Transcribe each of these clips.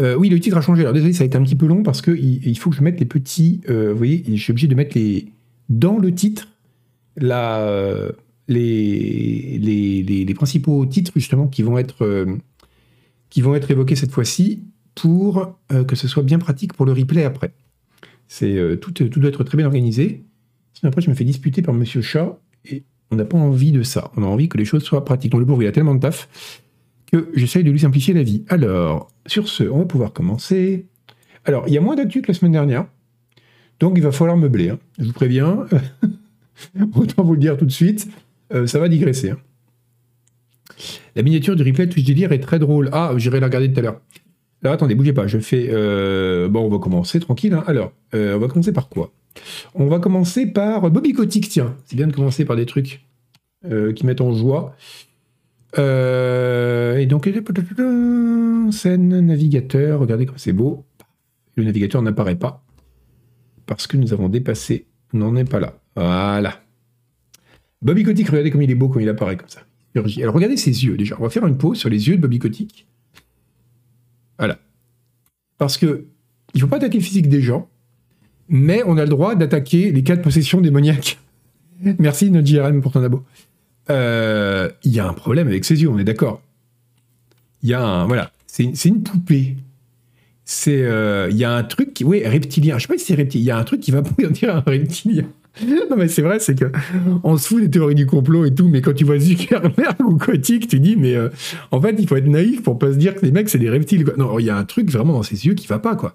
Euh, oui, le titre a changé. Alors désolé, ça a été un petit peu long parce que il, faut que je mette les petits. Euh, vous voyez, je suis obligé de mettre les dans le titre les, les, principaux titres justement qui vont être qui vont être évoqués cette fois-ci pour que ce soit bien pratique pour le replay après. C'est tout, tout doit être très bien organisé. Sinon après je me fais disputer par Monsieur Chat et on n'a pas envie de ça. On a envie que les choses soient pratiques. Donc le pauvre il a tellement de taf que j'essaye de lui simplifier la vie. Alors, sur ce, on va pouvoir commencer. Alors, il y a moins d'actu que la semaine dernière, donc il va falloir meubler. Hein. Je vous préviens, autant vous le dire tout de suite, euh, ça va digresser. Hein. La miniature du replay Twitch Délire est très drôle. Ah, j'irai la regarder tout à l'heure. Alors attendez, bougez pas, je fais... Euh, bon, on va commencer tranquille. Hein. Alors, euh, on va commencer par quoi? On va commencer par Bobby Kotick, tiens. C'est bien de commencer par des trucs qui mettent en joie. Euh, et donc, scène navigateur, regardez comme c'est beau. Le navigateur n'apparaît pas parce que nous avons dépassé. On n'en est pas là. Voilà. Bobby Kotick, regardez comme il est beau quand il apparaît comme ça. Alors regardez ses yeux déjà. On va faire une pause sur les yeux de Bobby Kotick. Voilà. Parce que il ne faut pas attaquer le physique des gens, mais on a le droit d'attaquer les cas de possession démoniaque. Merci, notre JRM, pour ton abo. Euh, il y a un problème avec ses yeux, on est d'accord. Il y a un. Voilà. C'est une poupée. C'est. Euh, il y a un truc qui. Oui, reptilien. Je sais pas si c'est reptilien. Il y a un truc qui va dire un reptilien. non, mais c'est vrai, c'est que on se fout des théories du complot et tout, mais quand tu vois Zuckerberg ou Kotick, tu dis, mais euh, en fait, il faut être naïf pour pas se dire que les mecs, c'est des reptiles. Non, il y a un truc vraiment dans ses yeux qui va pas, quoi.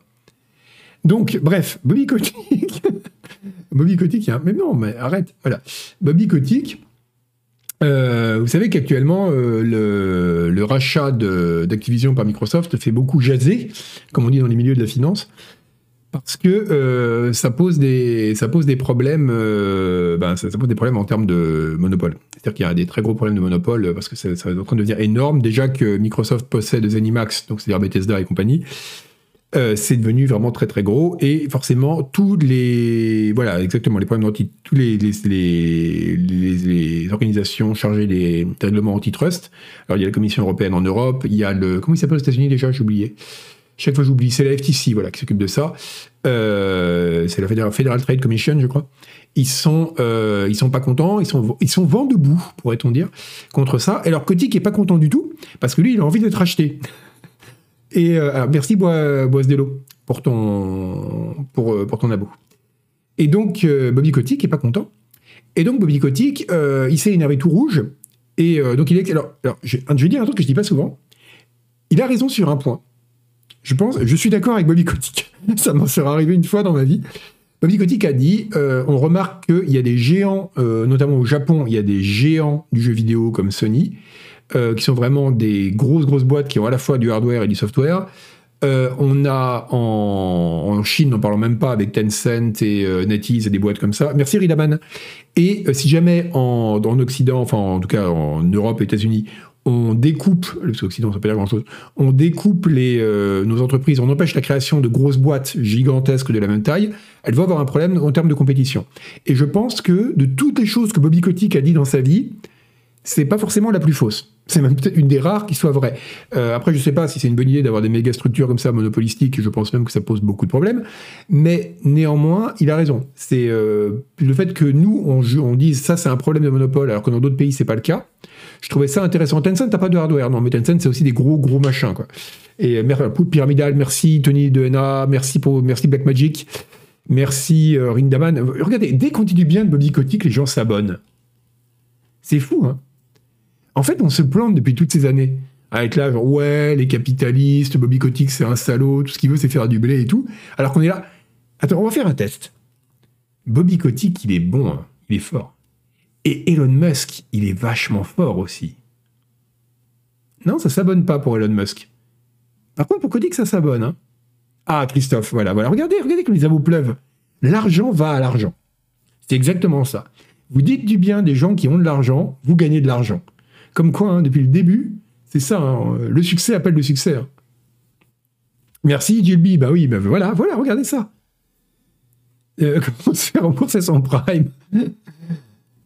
Donc, bref, Bobby Kotick. Bobby Kotick, a... mais non, mais arrête. Voilà. Bobby Kotick, euh, vous savez qu'actuellement, euh, le, rachat d'Activision par Microsoft fait beaucoup jaser, comme on dit dans les milieux de la finance, parce que euh, ça, pose des, ça pose des problèmes ben, pose des problèmes en termes de monopole. C'est-à-dire qu'il y a des très gros problèmes de monopole, parce que ça, ça est en train de devenir énorme. Déjà que Microsoft possède Zenimax, donc c'est-à-dire Bethesda et compagnie, euh, c'est devenu vraiment très très gros. Et forcément tous les voilà exactement les problèmes les, les, organisations chargées des, règlements antitrust. Alors il y a la Commission européenne en Europe il y a le comment il s'appelle aux États-Unis déjà? J'ai oublié. Chaque fois j'oublie. C'est la FTC voilà qui s'occupe de ça. Euh, c'est la Federal, Trade Commission je crois. Ils sont euh, ils sont pas contents. Ils sont ils sont vent debout pourrait-on dire contre ça. Et alors Kotick est pas content du tout parce que lui il a envie d'être acheté et euh, merci Bois, pour ton, pour, euh, pour ton abo. Et donc, euh, Bobby Kotick est pas content. Et donc, Bobby Kotick, il s'est énervé tout rouge. Et donc, il est. Alors, alors je, vais dire un truc que je dis pas souvent. Il a raison sur un point. Je pense, je suis d'accord avec Bobby Kotick. Ça m'en sera arrivé une fois dans ma vie. Bobby Kotick a dit on remarque qu'il y a des géants, notamment au Japon, il y a des géants du jeu vidéo comme Sony, euh, qui sont vraiment des grosses, grosses boîtes qui ont à la fois du hardware et du software. Euh, on a en, Chine, n'en parlons même pas, avec Tencent et euh, NetEase et des boîtes comme ça. Merci Ridaman. Et si jamais en, en Occident, enfin en tout cas en Europe États-Unis, on découpe, parce qu'Occident ça peut dire grand-chose, on découpe les, nos entreprises, on empêche la création de grosses boîtes gigantesques de la même taille, elles vont avoir un problème en termes de compétition. Et je pense que de toutes les choses que Bobby Kotick a dit dans sa vie, c'est pas forcément la plus fausse. C'est même peut-être une des rares qui soit vraie. Euh, après, je sais pas si c'est une bonne idée d'avoir des méga structures comme ça monopolistiques. Je pense même que ça pose beaucoup de problèmes. Mais néanmoins, il a raison. C'est euh, le fait que nous on, on dise ça c'est un problème de monopole, alors que dans d'autres pays c'est pas le cas. Je trouvais ça intéressant. Tencent t'as pas de hardware, non, mais Tencent c'est aussi des gros gros machins quoi. Et euh, merci pyramidal, merci Tony de NA, merci pour merci Blackmagic, merci Rindaman. Regardez, dès qu'on dit du bien de Bobby Kotick, les gens s'abonnent. C'est fou, hein. En fait, on se plante depuis toutes ces années. Avec là, genre, ouais, les capitalistes, Bobby Kotick, c'est un salaud, tout ce qu'il veut, c'est faire du blé et tout. Alors qu'on est là. Attends, on va faire un test. Bobby Kotick, il est bon, hein. il est fort. Et Elon Musk, il est vachement fort aussi. Non, ça s'abonne pas pour Elon Musk. Par contre, pour Kotick, ça s'abonne. Hein. Ah, Christophe, voilà, voilà. Regardez, regardez comme les avos pleuvent. L'argent va à l'argent. C'est exactement ça. Vous dites du bien des gens qui ont de l'argent, vous gagnez de l'argent. Comme quoi, hein, depuis le début, c'est ça, hein, le succès appelle le succès. Hein. Merci Gilby, bah oui, bah voilà, voilà, regardez ça. Euh, comment se faire rembourser son prime?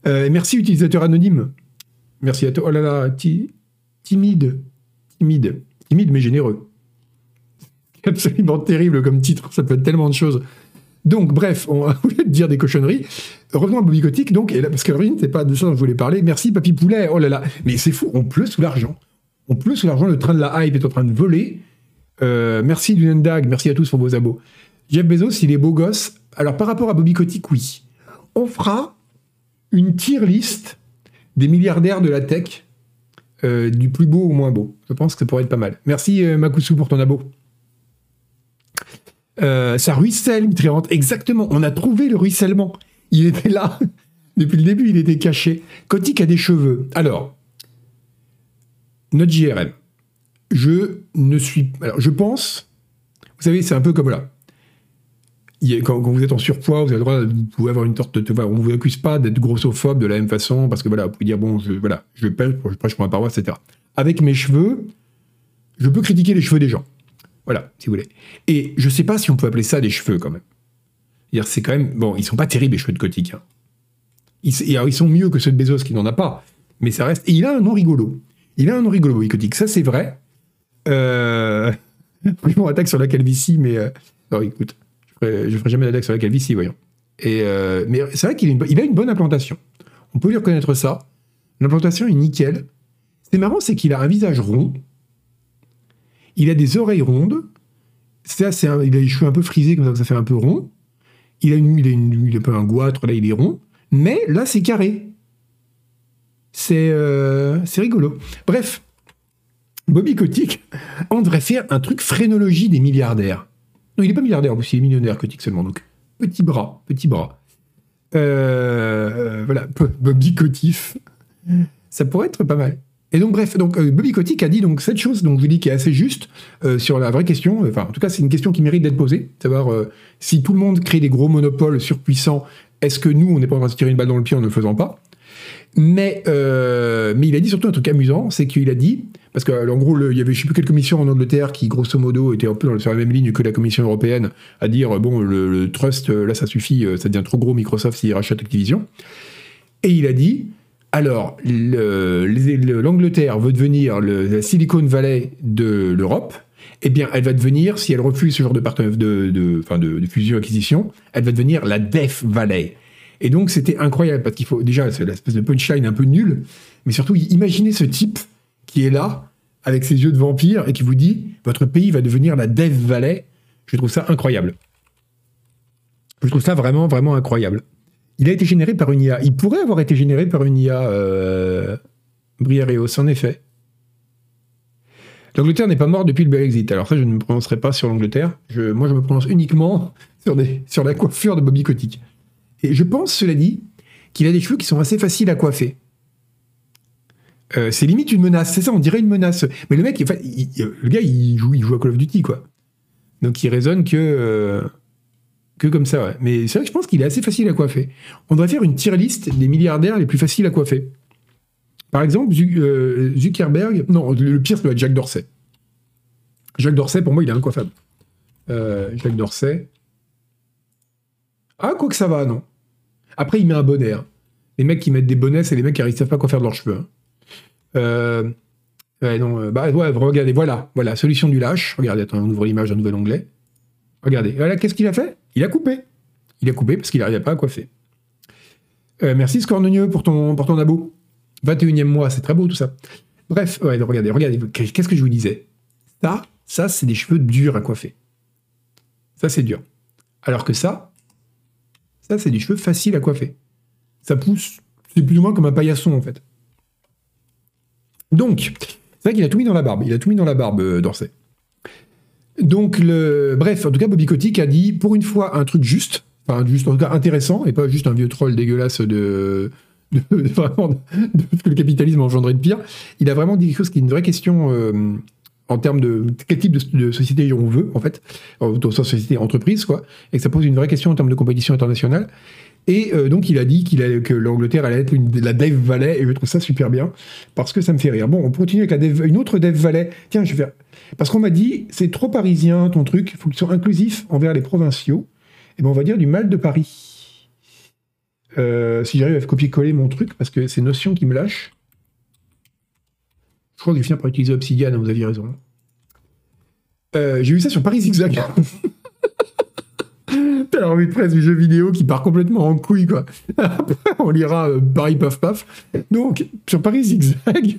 Euh, Merci utilisateur anonyme. Merci à toi. Oh là là, timide, timide, timide mais généreux. absolument terrible comme titre, ça peut être tellement de choses. Donc, bref, on voulait dire des cochonneries. Revenons à Bobby Kotick, donc, parce que c'est pas de ça dont je voulais parler. Merci, Papy Poulet. Oh là là. Mais c'est fou, on pleut sous l'argent. On pleut sous l'argent, le train de la hype est en train de voler. Euh, merci Lunendag, merci à tous pour vos abos. Jeff Bezos, il est beau gosse. Alors, par rapport à Bobby Kotick, oui. On fera une tier list des milliardaires de la tech, euh, du plus beau au moins beau. Je pense que ça pourrait être pas mal. Merci euh, Makusu pour ton abo. Euh, ça ruisselle, Mitriante. Exactement. On a trouvé le ruissellement. Il était là. Depuis le début, il était caché. Kotick a des cheveux. Alors, notre JRM. Je ne suis. Alors, je pense. Vous savez, c'est un peu comme là. Quand, vous êtes en surpoids, vous avez le droit, vous pouvez avoir une torte. De, on ne vous accuse pas d'être grossophobe de la même façon, parce que voilà, vous pouvez dire, bon, je, voilà, je prêche, je prêche pour ma paroisse, etc. Avec mes cheveux, je peux critiquer les cheveux des gens. Voilà, si vous voulez. Et je ne sais pas si on peut appeler ça des cheveux quand même. C'est quand même. Bon, ils sont pas terribles les cheveux de Kotick. Hein. Ils, ils, sont mieux que ceux de Bezos qui n'en a pas. Mais ça reste. Et il a un nom rigolo. Il a un nom rigolo, Kotick. Ça, c'est vrai. Euh. on attaque sur la calvitie, mais. Euh... Non, écoute, je ferai, ferai jamais d'attaque sur la calvitie, voyons. Euh... Mais c'est vrai qu'il a, a, une bonne implantation. On peut lui reconnaître ça. L'implantation est nickel. C'est marrant, c'est qu'il a un visage rond. Il a des oreilles rondes. C'est il a les cheveux un peu frisés, comme ça, ça fait un peu rond. Il a, une, il une, il un goitre, là, il est rond. Mais là, c'est carré. C'est euh, rigolo. Bref, Bobby Kotick, on devrait faire un truc phrénologie des milliardaires. Non, il n'est pas milliardaire, il est millionnaire, Kotick seulement. Donc, petit bras, petit bras. Euh, voilà, Bobby Kotif. Ça pourrait être pas mal. Et donc bref, donc euh, Bobby Kotick a dit donc cette chose, donc je vous dis qui est assez juste euh, sur la vraie question. Enfin, en tout cas, c'est une question qui mérite d'être posée, savoir euh, si tout le monde crée des gros monopoles surpuissants, est-ce que nous, on n'est pas en train de se tirer une balle dans le pied en ne le faisant pas? Mais, mais il a dit surtout un truc amusant, c'est qu'il a dit, parce qu'en gros, il y avait je sais plus quelle commission en Angleterre qui, grosso modo, était un peu sur la même ligne que la Commission européenne, à dire bon, le, le trust, là, ça suffit, ça devient trop gros Microsoft s'il rachète Activision. Et il a dit, alors, l'Angleterre veut devenir la Silicon Valley de l'Europe. Eh bien, elle va devenir, si elle refuse ce genre de, de, fusion-acquisition, elle va devenir la Death Valley. Et donc, c'était incroyable, parce qu'il faut, déjà, c'est l'espèce de punchline un peu nul, mais surtout, imaginez ce type qui est là, avec ses yeux de vampire, et qui vous dit, votre pays va devenir la Death Valley. Je trouve ça incroyable. Je trouve ça vraiment, vraiment incroyable. Il a été généré par une IA. Il pourrait avoir été généré par une IA euh, Briareos, en effet. L'Angleterre n'est pas morte depuis le Brexit. Alors ça, je ne me prononcerai pas sur l'Angleterre. moi, je me prononce uniquement sur, la coiffure de Bobby Kotick. Et je pense, cela dit, qu'il a des cheveux qui sont assez faciles à coiffer. Euh, c'est limite une menace. C'est ça, on dirait une menace. Mais le mec, le gars, il joue, il joue à Call of Duty, quoi. Donc il raisonne que... Euh, que comme ça, ouais. Mais c'est vrai que je pense qu'il est assez facile à coiffer. On devrait faire une tier list des milliardaires les plus faciles à coiffer. Par exemple, euh, Zuckerberg. Non, le pire, c'est Jack Dorsey. Jacques Dorsey, pour moi, il est incoiffable. Euh, Jacques Dorsey. Ah, quoi que ça va, non. Après, il met un bonnet. Hein. Les mecs qui mettent des bonnets, c'est les mecs qui ne savent pas quoi faire de leurs cheveux. Hein. Euh, non, bah, ouais, regardez, voilà, voilà, solution du lâche. Regardez, attends, on ouvre l'image d'un nouvel onglet. Regardez, voilà, qu'est-ce qu'il a fait? Il a coupé. Il a coupé parce qu'il n'arrivait pas à coiffer. Euh, merci Scornonieux pour ton, pour ton abo. 21e mois, c'est très beau tout ça. Bref, regardez, regardez, qu'est-ce que je vous disais? Ça, ça, c'est des cheveux durs à coiffer. Ça, c'est dur. Alors que ça, ça, c'est des cheveux faciles à coiffer. Ça pousse, c'est plus ou moins comme un paillasson en fait. Donc, c'est vrai qu'il a tout mis dans la barbe. Il a tout mis dans la barbe, euh, Dorsey. Donc, le... bref, en tout cas, Bobby Kotick a dit pour une fois un truc juste, enfin, juste en tout cas intéressant, et pas juste un vieux troll dégueulasse de. ce que le capitalisme a engendré de pire. Il a vraiment dit quelque chose qui est une vraie question euh, en termes de quel type de, société on veut, en fait, dans sa société entreprise, quoi, et que ça pose une vraie question en termes de compétition internationale. Et euh, donc il a dit qu'il que l'Angleterre allait être la Dev Valley, et je trouve ça super bien, parce que ça me fait rire. Bon, on continue avec une autre Dev Valley. Tiens, je vais faire... Parce qu'on m'a dit, c'est trop parisien ton truc, il faut qu'il soit inclusif envers les provinciaux. Et eh ben on va dire du mal de Paris. Euh, si j'arrive à copier-coller mon truc, parce que c'est Notion qui me lâche. Je crois que je viens par utiliser Obsidian, vous aviez raison. Euh, j'ai vu ça sur Paris Zigzag. T'as la de presse du jeu vidéo qui part complètement en couille, quoi. On lira euh, Paris Paf Paf. Donc, sur Paris Zigzag,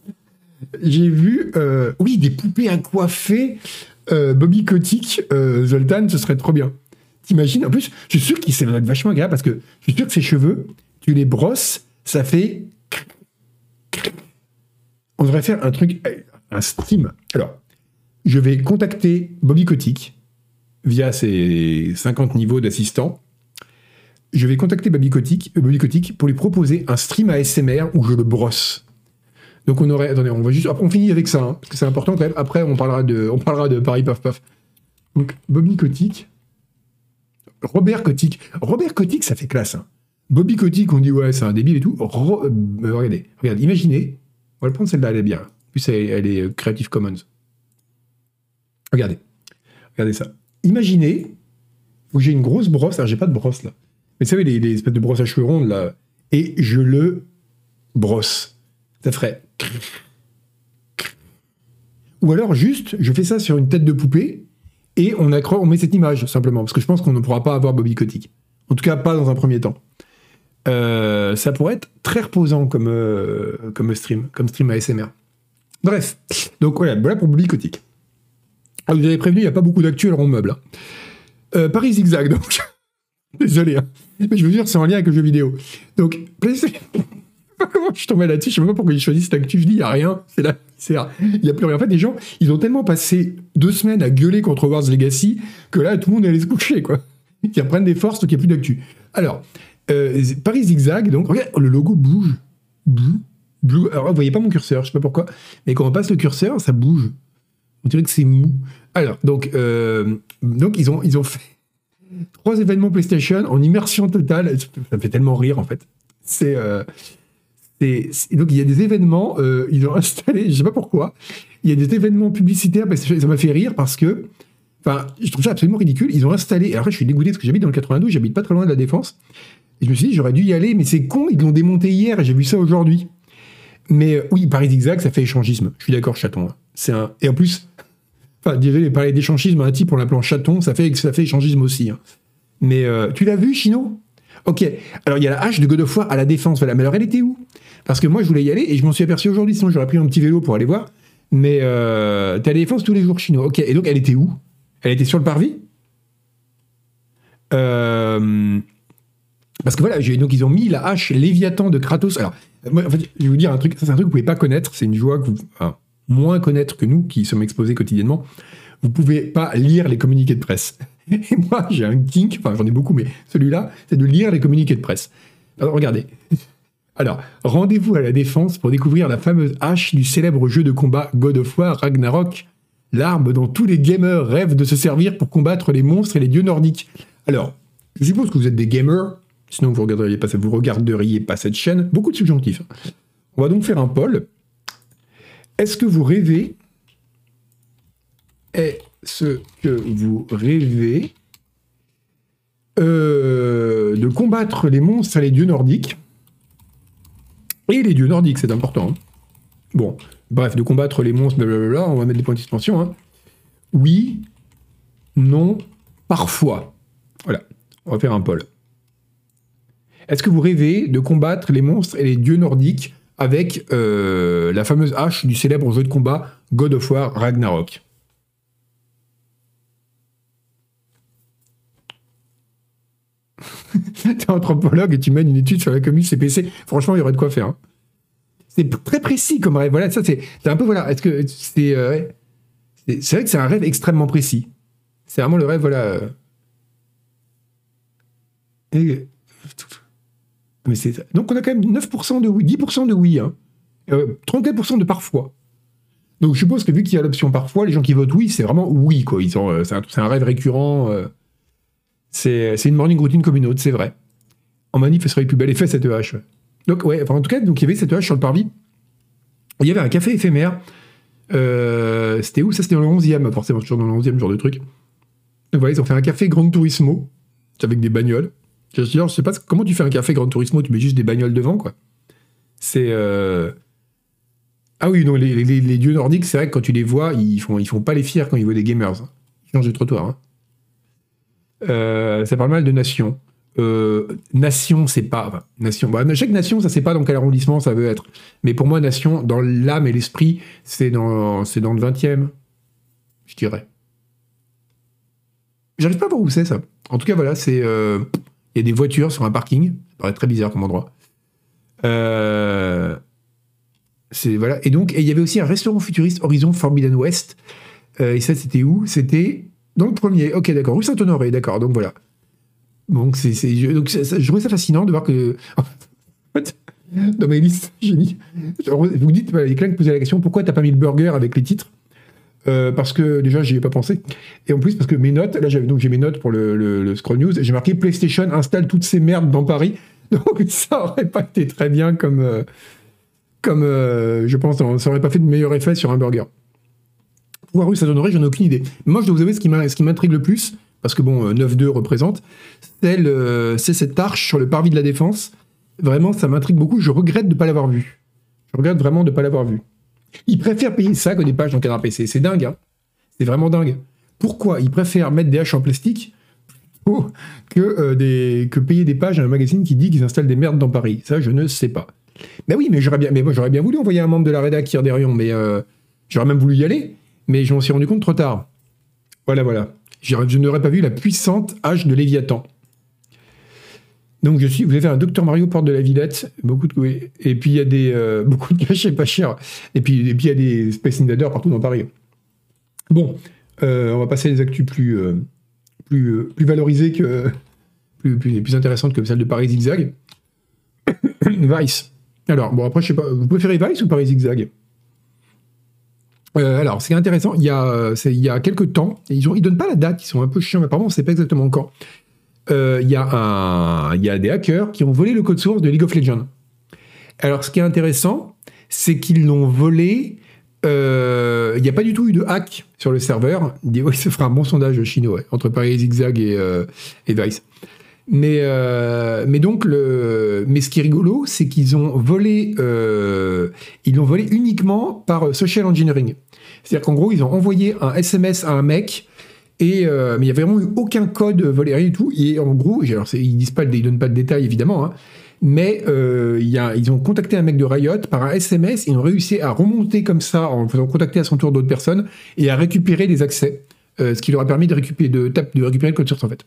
j'ai vu, euh, oui, des poupées à coiffer euh, Bobby Kotick, Zoltan, ce serait trop bien. T'imagines En plus, je suis sûr qu'il s'est vachement agréable parce que je suis sûr que ses cheveux, tu les brosses, ça fait. On devrait faire un truc, un stream. Alors, je vais contacter Bobby Kotick via ses 50 niveaux d'assistants. Je vais contacter Bobby Bobby Kotick pour lui proposer un stream ASMR où je le brosse. Donc on aurait, attendez, on va juste, on finit avec ça, hein, parce que c'est important quand même. Après on parlera de, on parlera de Paris Paf Paf. Donc Bobby Kotick, Robert Kotick, Robert Kotick, ça fait classe. Hein. Bobby Kotick, on dit ouais, c'est un débile et tout. Euh, regardez, regardez, imaginez, on va prendre celle-là, elle est bien. En plus elle, est euh, Creative Commons. Regardez, regardez ça. Imaginez où j'ai une grosse brosse, alors j'ai pas de brosse là, mais vous savez les, les espèces de brosses à cheveux rondes là, et je le brosse. Ça ferait ou alors juste, je fais ça sur une tête de poupée et on, on met cette image simplement, parce que je pense qu'on ne pourra pas avoir Bobby Kotick. En tout cas, pas dans un premier temps. Euh, ça pourrait être très reposant comme, euh, comme stream, comme stream ASMR. Bref, donc voilà, voilà pour Bobby Kotick. Ah, vous avez prévenu, il n'y a pas beaucoup d'actuels en meuble. Hein. Euh, Paris Zigzag, donc. Désolé, hein. mais je veux dire, c'est en lien avec le jeu vidéo. Donc, comment je suis là-dessus, je sais pas pourquoi j'ai choisi cette actu, je dis, il n'y a rien, c'est là, il n'y a plus rien. En fait, les gens, ils ont tellement passé deux semaines à gueuler contre Wars Legacy que là, tout le monde allait se coucher, quoi. Ils reprennent des forces, donc il n'y a plus d'actu. Alors, euh, Paris Zigzag, donc, regarde, le logo bouge. Blue. Alors, vous voyez pas mon curseur, je sais pas pourquoi, mais quand on passe le curseur, ça bouge. On dirait que c'est mou. Alors, donc, euh, donc ils, ont, ils ont fait trois événements PlayStation en immersion totale. Ça me fait tellement rire, en fait. C'est. Euh, donc il y a des événements, euh, ils ont installé, je sais pas pourquoi, il y a des événements publicitaires, ça m'a fait rire parce que, enfin, je trouve ça absolument ridicule. Ils ont installé, et après je suis dégoûté parce que j'habite dans le 92, j'habite pas très loin de la Défense, et je me suis dit j'aurais dû y aller, mais c'est con, ils l'ont démonté hier et j'ai vu ça aujourd'hui. Mais oui, Paris Zigzag, ça fait échangisme. Je suis d'accord, chaton. Un, et en plus, Enfin, désolé, parler d'échangisme à un type en l'appelant chaton, ça fait, ça fait échangisme aussi. Hein. Mais euh, tu l'as vu, Chino? Ok. Alors, il y a la hache de God of War à la défense. Voilà. Mais alors, elle était où? Parce que moi, je voulais y aller et je m'en suis aperçu aujourd'hui. Sinon, j'aurais pris un petit vélo pour aller voir. Mais euh, t'es à la défense tous les jours, Chino. Ok. Et donc, elle était où? Elle était sur le parvis? Euh, Parce que voilà, donc ils ont mis la hache Léviathan de Kratos. Alors, moi, en fait, je vais vous dire un truc. C'est un truc que vous pouvez pas connaître. C'est une joie que vous moins connaître que nous qui sommes exposés quotidiennement, vous pouvez pas lire les communiqués de presse. Et moi, j'ai un kink, enfin j'en ai beaucoup, mais celui-là, c'est de lire les communiqués de presse. Alors regardez. Alors, rendez-vous à la défense pour découvrir la fameuse hache du célèbre jeu de combat God of War Ragnarok, l'arme dont tous les gamers rêvent de se servir pour combattre les monstres et les dieux nordiques. Alors, je suppose que vous êtes des gamers, sinon vous regarderiez pas, vous regarderiez pas cette chaîne. Beaucoup de subjonctifs. On va donc faire un poll. Est-ce que vous rêvez euh, de combattre les monstres et les dieux nordiques? Et les dieux nordiques, c'est important. Hein. Bon, bref, de combattre les monstres, blablabla, on va mettre des points de suspension. Hein. Oui, non, parfois. Voilà, on va faire un poll. Est-ce que vous rêvez de combattre les monstres et les dieux nordiques avec euh, la fameuse hache du célèbre jeu de combat God of War Ragnarok. T'es anthropologue et tu mènes une étude sur la commune CPC. Franchement, il y aurait de quoi faire. Hein. C'est très précis comme rêve. Voilà, ça c'est un peu voilà. Est-ce que c'est euh, c'est vrai que c'est un rêve extrêmement précis. C'est vraiment le rêve voilà. Euh, donc on a quand même 9% de oui, 10% de oui, hein. 34% euh, de parfois. Donc je suppose que vu qu'il y a l'option parfois, les gens qui votent oui, c'est vraiment oui, quoi. Ils euh, c'est, un, rêve récurrent. Euh. c'est, une morning routine comme une autre, c'est vrai. En manif, elle serait plus belle effet cette hache. Donc ouais, en tout cas, donc il y avait cette hache sur le parvis. Il y avait un café éphémère. c'était où? Ça, c'était dans le 11e, forcément, toujours dans le 11e genre de truc. Voilà, ils ont fait un café Grand Turismo, avec des bagnoles. Je, je sais pas comment tu fais un café Gran Turismo, tu mets juste des bagnoles devant, quoi. C'est. Euh, Ah oui, non, les, dieux nordiques, c'est vrai que quand tu les vois, ils font, ils font pas les fiers quand ils voient des gamers. Ils changent de trottoir. Hein. Euh, ça parle mal de nation. Euh, nation, c'est pas. nation. Bah, chaque nation, ça sait pas dans quel arrondissement ça veut être. Mais pour moi, nation, dans l'âme et l'esprit, c'est dans, c'est dans le 20e, je dirais. J'arrive pas à voir où c'est ça. En tout cas, voilà, c'est. Il y a des voitures sur un parking. Ça paraît très bizarre comme endroit. Euh, voilà. Et donc, il y avait aussi un restaurant futuriste Horizon Forbidden West. Euh, et ça, c'était où? C'était dans le premier. Ok, d'accord. Rue Saint-Honoré, d'accord. Donc voilà. Donc, c'est, donc je trouvais ça fascinant de voir que. dans mes listes, j'ai mis. Vous dites, voilà, les clients posaient la question pourquoi t'as pas mis le burger avec les titres? Euh, parce que déjà j'y ai pas pensé et en plus parce que mes notes là j'avais donc j'ai mes notes pour le, le, Scroll News j'ai marqué PlayStation installe toutes ces merdes dans Paris donc ça aurait pas été très bien comme euh, comme euh, je pense, ça aurait pas fait de meilleur effet sur un burger. Pouvoir rue ça donnerait, j'en ai aucune idée. Moi, je dois vous avouer ce qui m'intrigue le plus, parce que bon, 9-2 euh, représente, c'est cette arche sur le parvis de la Défense. Vraiment, ça m'intrigue beaucoup. Je regrette de pas l'avoir vu. Je regrette vraiment de pas l'avoir vu. Ils préfèrent payer ça que des pages dans cadre PC. C'est dingue, hein C'est vraiment dingue. Pourquoi ils préfèrent mettre des haches en plastique que, euh, des, que payer des pages à un magazine qui dit qu'ils installent des merdes dans Paris? Ça, je ne sais pas. Mais oui, mais j'aurais bien, moi j'aurais bien voulu envoyer un membre de la rédac des rayons, mais euh, j'aurais même voulu y aller, mais je m'en suis rendu compte trop tard. Voilà, voilà. Je n'aurais pas vu la puissante hache de Léviathan. Donc je suis, vous avez un Docteur Mario porte de la Villette, beaucoup de et puis il y a des euh, beaucoup de cachets pas chers, et puis et puis il y a des Space Invaders partout dans Paris. Bon, euh, on va passer à des actus plus plus plus valorisées que plus, plus, plus intéressantes que celle de Paris Zigzag. Vice. Alors, bon, après, je sais pas, vous préférez Vice ou Paris Zigzag? Euh, alors, c'est intéressant, il y, a, il y a quelques temps, ils ne donnent pas la date, ils sont un peu chiants, mais apparemment, on ne sait pas exactement quand. Euh, il, y a un, il y a des hackers qui ont volé le code source de League of Legends. Alors, ce qui est intéressant, c'est qu'ils l'ont volé. Euh, il n'y a pas du tout eu de hack sur le serveur. Dit, oui, ça fera un bon sondage chinois entre Paris Zigzag et, et Vice. Mais, euh, donc, mais ce qui est rigolo, c'est qu'ils ont volé, euh, ils l'ont volé uniquement par social engineering. C'est-à-dire qu'en gros, ils ont envoyé un SMS à un mec, et, euh, mais il n'y a vraiment eu aucun code volé, rien du tout. Et en gros, ils disent pas, ils donnent pas de détails évidemment, hein, mais a, ils ont contacté un mec de Riot par un SMS, et ils ont réussi à remonter comme ça en faisant contacter à son tour d'autres personnes et à récupérer des accès, ce qui leur a permis de récupérer, de, de récupérer le code source en fait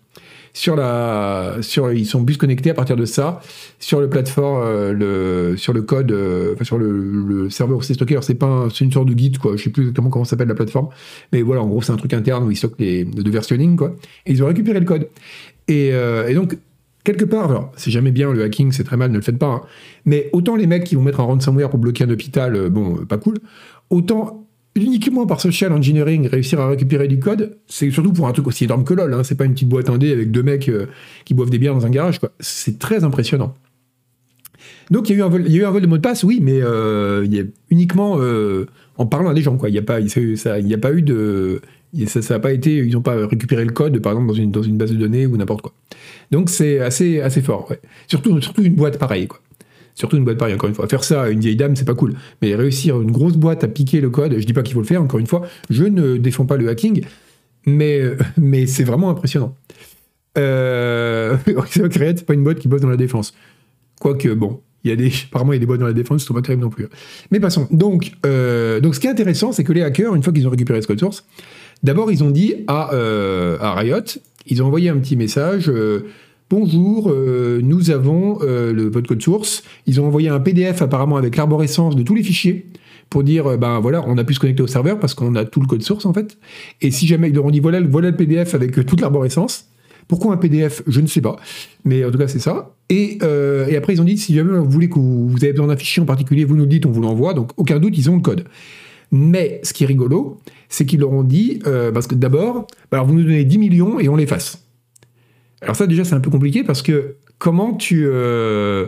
sur la, sur, ils sont bus connectés à partir de ça sur le plateforme, euh, le, sur le code, euh, enfin sur le, le, serveur où c'est stocké. Alors c'est pas, c'est une sorte de guide quoi. Je sais plus exactement comment s'appelle la plateforme, mais voilà, en gros c'est un truc interne où ils stockent les de versionning quoi. Et ils ont récupéré le code. Et, euh, et donc quelque part, alors c'est jamais bien le hacking, c'est très mal, ne le faites pas. Hein. mais autant les mecs qui vont mettre un ransomware pour bloquer un hôpital, bon, pas cool. Autant uniquement par social engineering réussir à récupérer du code, c'est surtout pour un truc aussi énorme que LOL. Hein. C'est pas une petite boîte indé avec deux mecs euh, qui boivent des bières dans un garage. C'est très impressionnant. Donc il y, a eu un vol, de mot de passe, oui, mais euh, uniquement euh, en parlant à des gens. Quoi. Il n'y a, pas, a pas eu de. Ça pas été. Ils n'ont pas récupéré le code, par exemple, dans une, base de données ou n'importe quoi. Donc c'est assez, assez fort. Surtout, surtout une boîte pareille. Surtout une boîte pareille, encore une fois. Faire ça à une vieille dame, c'est pas cool. Mais réussir une grosse boîte à piquer le code, je dis pas qu'il faut le faire, encore une fois, je ne défends pas le hacking, mais, mais c'est vraiment impressionnant. Euh, c'est pas une boîte qui bosse dans la défense. Quoique, bon, il y a des, apparemment, il y a des boîtes dans la défense sont pas terribles non plus. Mais passons. Donc, euh, donc ce qui est intéressant, c'est que les hackers, une fois qu'ils ont récupéré ce code source, d'abord, ils ont dit à, euh, à Riot, ils ont envoyé un petit message. Euh, Bonjour, euh, nous avons euh, le, votre code source. Ils ont envoyé un PDF apparemment avec l'arborescence de tous les fichiers pour dire, euh, ben voilà, on a pu se connecter au serveur parce qu'on a tout le code source en fait. Et si jamais ils leur ont dit, voilà, le PDF avec toute l'arborescence. Pourquoi un PDF Je ne sais pas. Mais en tout cas, c'est ça. Et, après, ils ont dit, si jamais vous voulez que vous, avez besoin d'un fichier en particulier, vous nous dites, on vous l'envoie. Donc, aucun doute, ils ont le code. Mais ce qui est rigolo, c'est qu'ils leur ont dit, parce que d'abord, ben, alors vous nous donnez 10 millions et on l'efface. Alors ça déjà c'est un peu compliqué parce que comment tu euh,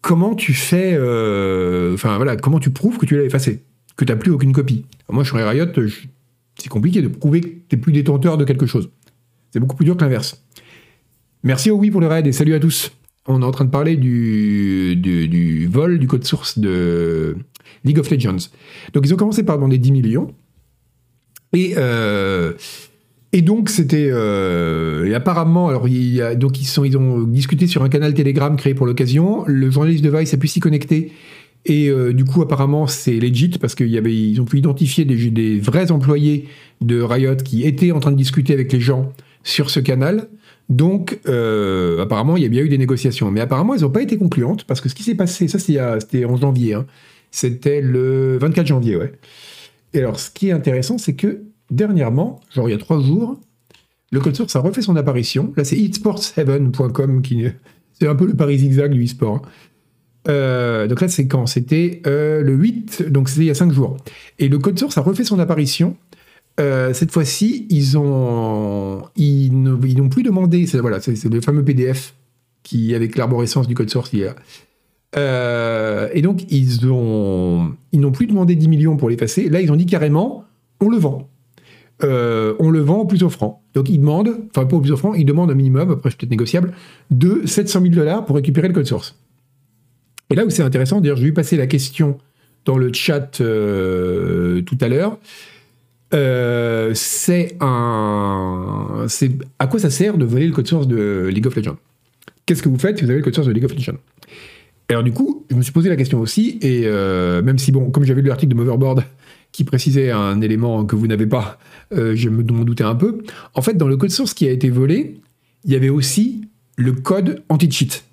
comment tu fais euh, enfin voilà comment tu prouves que tu l'as effacé que tu n'as plus aucune copie. moi je serais Riot, c'est compliqué de prouver que tu n'es plus détenteur de quelque chose. C'est beaucoup plus dur que l'inverse. Merci au oui pour le raid et salut à tous. On est en train de parler du, du, vol du code source de, League of Legends. Donc ils ont commencé par demander 10 millions. Et, euh, et donc c'était euh, et apparemment alors il y a, donc ils sont ils ont discuté sur un canal Telegram créé pour l'occasion. Le journaliste de Vice a pu s'y connecter. Et euh, du coup, apparemment, c'est legit parce qu'ils ils ont pu identifier des, des, vrais employés de Riot qui étaient en train de discuter avec les gens sur ce canal. Donc, euh, apparemment, il y a bien eu des négociations. Mais apparemment, elles n'ont pas été concluantes parce que ce qui s'est passé, ça c'était en janvier, hein. c'était le 24 janvier, ouais. Et alors, ce qui est intéressant, c'est que dernièrement, genre il y a trois jours, le code source a refait son apparition. Là, c'est esportsheaven.com qui. C'est un peu le Paris zigzag du e-sport. Hein. Euh, donc là, c'est quand? C'était euh, le 8, donc c'était il y a 5 jours. Et le code source a refait son apparition. Euh, cette fois-ci, ils ont, ils n'ont plus demandé, c'est voilà, c'est le fameux PDF qui, avec l'arborescence du code source, et donc, ils ont, ils n'ont plus demandé 10 millions pour l'effacer. Là, ils ont dit carrément, on le vend. On le vend au plus offrant. Donc, ils demandent, enfin, pas au plus offrant, ils demandent un minimum, après, c'est peut-être négociable, de 700 000 dollars pour récupérer le code source. Et là où c'est intéressant, d'ailleurs, je vais passer la question dans le chat euh, tout à l'heure. Euh, c'est un. C'est à quoi ça sert de voler le code source de League of Legends? Qu'est-ce que vous faites si vous avez le code source de League of Legends? Alors du coup, je me suis posé la question aussi, et euh, même si bon, comme j'avais lu l'article de Motherboard qui précisait un élément que vous n'avez pas, je me doutais un peu. En fait, dans le code source qui a été volé, il y avait aussi le code anti-cheat.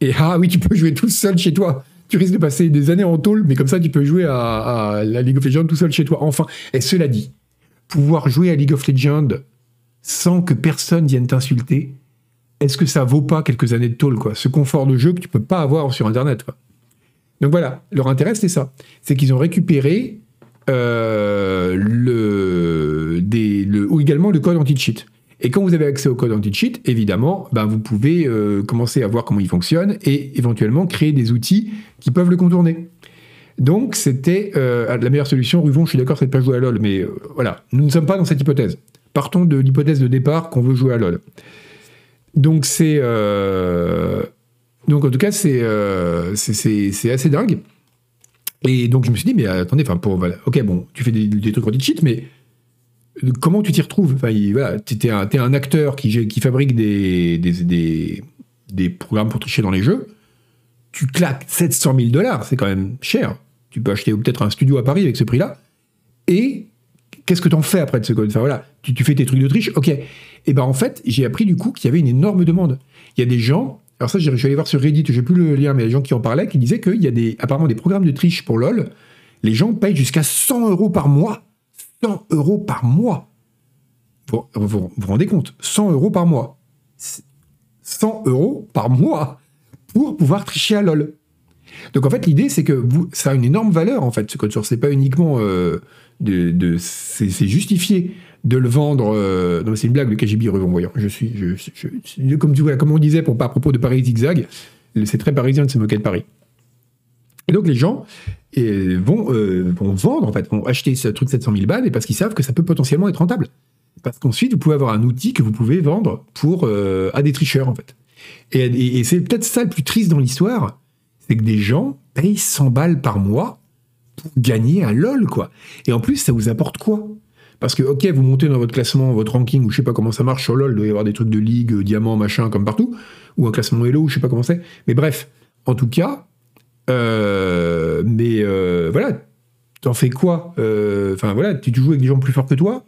Et ah oui, tu peux jouer tout seul chez toi. Tu risques de passer des années en tôle, mais comme ça, tu peux jouer à, la League of Legends tout seul chez toi. Enfin, et cela dit, pouvoir jouer à League of Legends sans que personne vienne t'insulter, est-ce que ça vaut pas quelques années de tôle, quoi? Ce confort de jeu que tu peux pas avoir sur Internet, Donc voilà, leur intérêt, c'est ça. C'est qu'ils ont récupéré euh, le, des, le, ou également le code anti-cheat. Et quand vous avez accès au code anti-cheat, évidemment, ben vous pouvez euh, commencer à voir comment il fonctionne et éventuellement créer des outils qui peuvent le contourner. Donc c'était euh, la meilleure solution. Ruvon, je suis d'accord, c'est de pas jouer à LoL, mais voilà, nous ne sommes pas dans cette hypothèse. Partons de l'hypothèse de départ qu'on veut jouer à LoL. Donc c'est donc en tout cas c'est c'est assez dingue. Et donc je me suis dit mais attendez, enfin pour ok bon, tu fais des, des trucs anti-cheat, mais comment tu t'y retrouves? Enfin, voilà, Tu es, un acteur qui, fabrique des, des, des, programmes pour tricher dans les jeux. Tu claques 700 000 dollars, c'est quand même cher. Tu peux acheter peut-être un studio à Paris avec ce prix-là. Et qu'est-ce que tu en fais après de ce code Enfin voilà, tu, tu, fais tes trucs de triche, ok. Et ben en fait, j'ai appris du coup qu'il y avait une énorme demande. Il y a des gens, alors ça, je suis allé voir sur Reddit, j'ai plus le lien, mais il y a des gens qui en parlaient, qui disaient qu'il y a des, apparemment des programmes de triche pour LoL. Les gens payent jusqu'à 100 euros par mois 100 euros par mois. Vous vous, rendez compte? 100 euros par mois. 100 euros par mois pour pouvoir tricher à LoL. Donc en fait, l'idée, c'est que ça a une énorme valeur, en fait, ce code source. C'est pas uniquement euh, de. c'est justifié de le vendre. Euh, c'est une blague, le KGB voyons. Je suis. Comme, comme on disait pour, à propos de Paris Zigzag, c'est très parisien de se moquer de Paris. Et donc les gens euh, vont, vendre, en fait, vont acheter ce truc 700 000 balles et parce qu'ils savent que ça peut potentiellement être rentable. Parce qu'ensuite, vous pouvez avoir un outil que vous pouvez vendre pour, euh, à des tricheurs, en fait. Et, c'est peut-être ça le plus triste dans l'histoire, c'est que des gens payent 100 balles par mois pour gagner à LOL, quoi. Et en plus, ça vous apporte quoi? Parce que, ok, vous montez dans votre classement, votre ranking, ou je sais pas comment ça marche sur LoL, il doit y avoir des trucs de ligue, euh, diamant, machin, comme partout, ou un classement Hello, je sais pas comment c'est. Mais bref, en tout cas, euh, mais euh, voilà, t'en fais quoi euh, Enfin voilà, tu joues avec des gens plus forts que toi.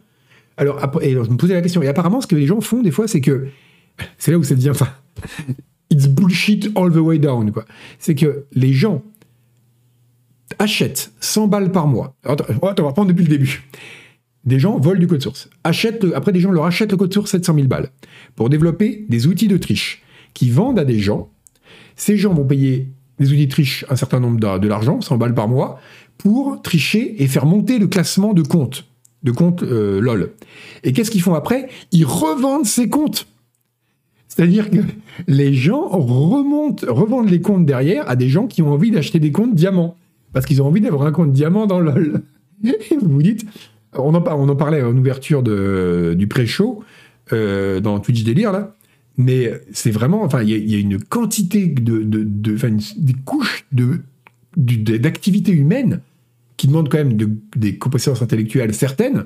Alors, et je me posais la question. Et apparemment, ce que les gens font des fois, c'est que c'est là où ça devient. Enfin, it's bullshit all the way down. quoi. C'est que les gens achètent 100 balles par mois. Attends, on va reprendre depuis le début. Des gens volent du code source. Achètent, après, des gens leur achètent le code source 700 000 balles pour développer des outils de triche qui vendent à des gens. Ces gens vont payer les outils trichent un certain nombre de, l'argent, 100 balles par mois, pour tricher et faire monter le classement de comptes, de comptes euh, LOL. Et qu'est-ce qu'ils font après? Ils revendent ces comptes. C'est-à-dire que les gens remontent, revendent les comptes derrière à des gens qui ont envie d'acheter des comptes diamants. Parce qu'ils ont envie d'avoir un compte diamant dans LOL. Et vous vous dites, on en, on en parlait en ouverture de, du pré-show, euh, dans Twitch Délire, là mais c'est vraiment, enfin, il y, a une quantité de, de, des couches de, d'activité humaine qui demande quand même des compétences intellectuelles certaines,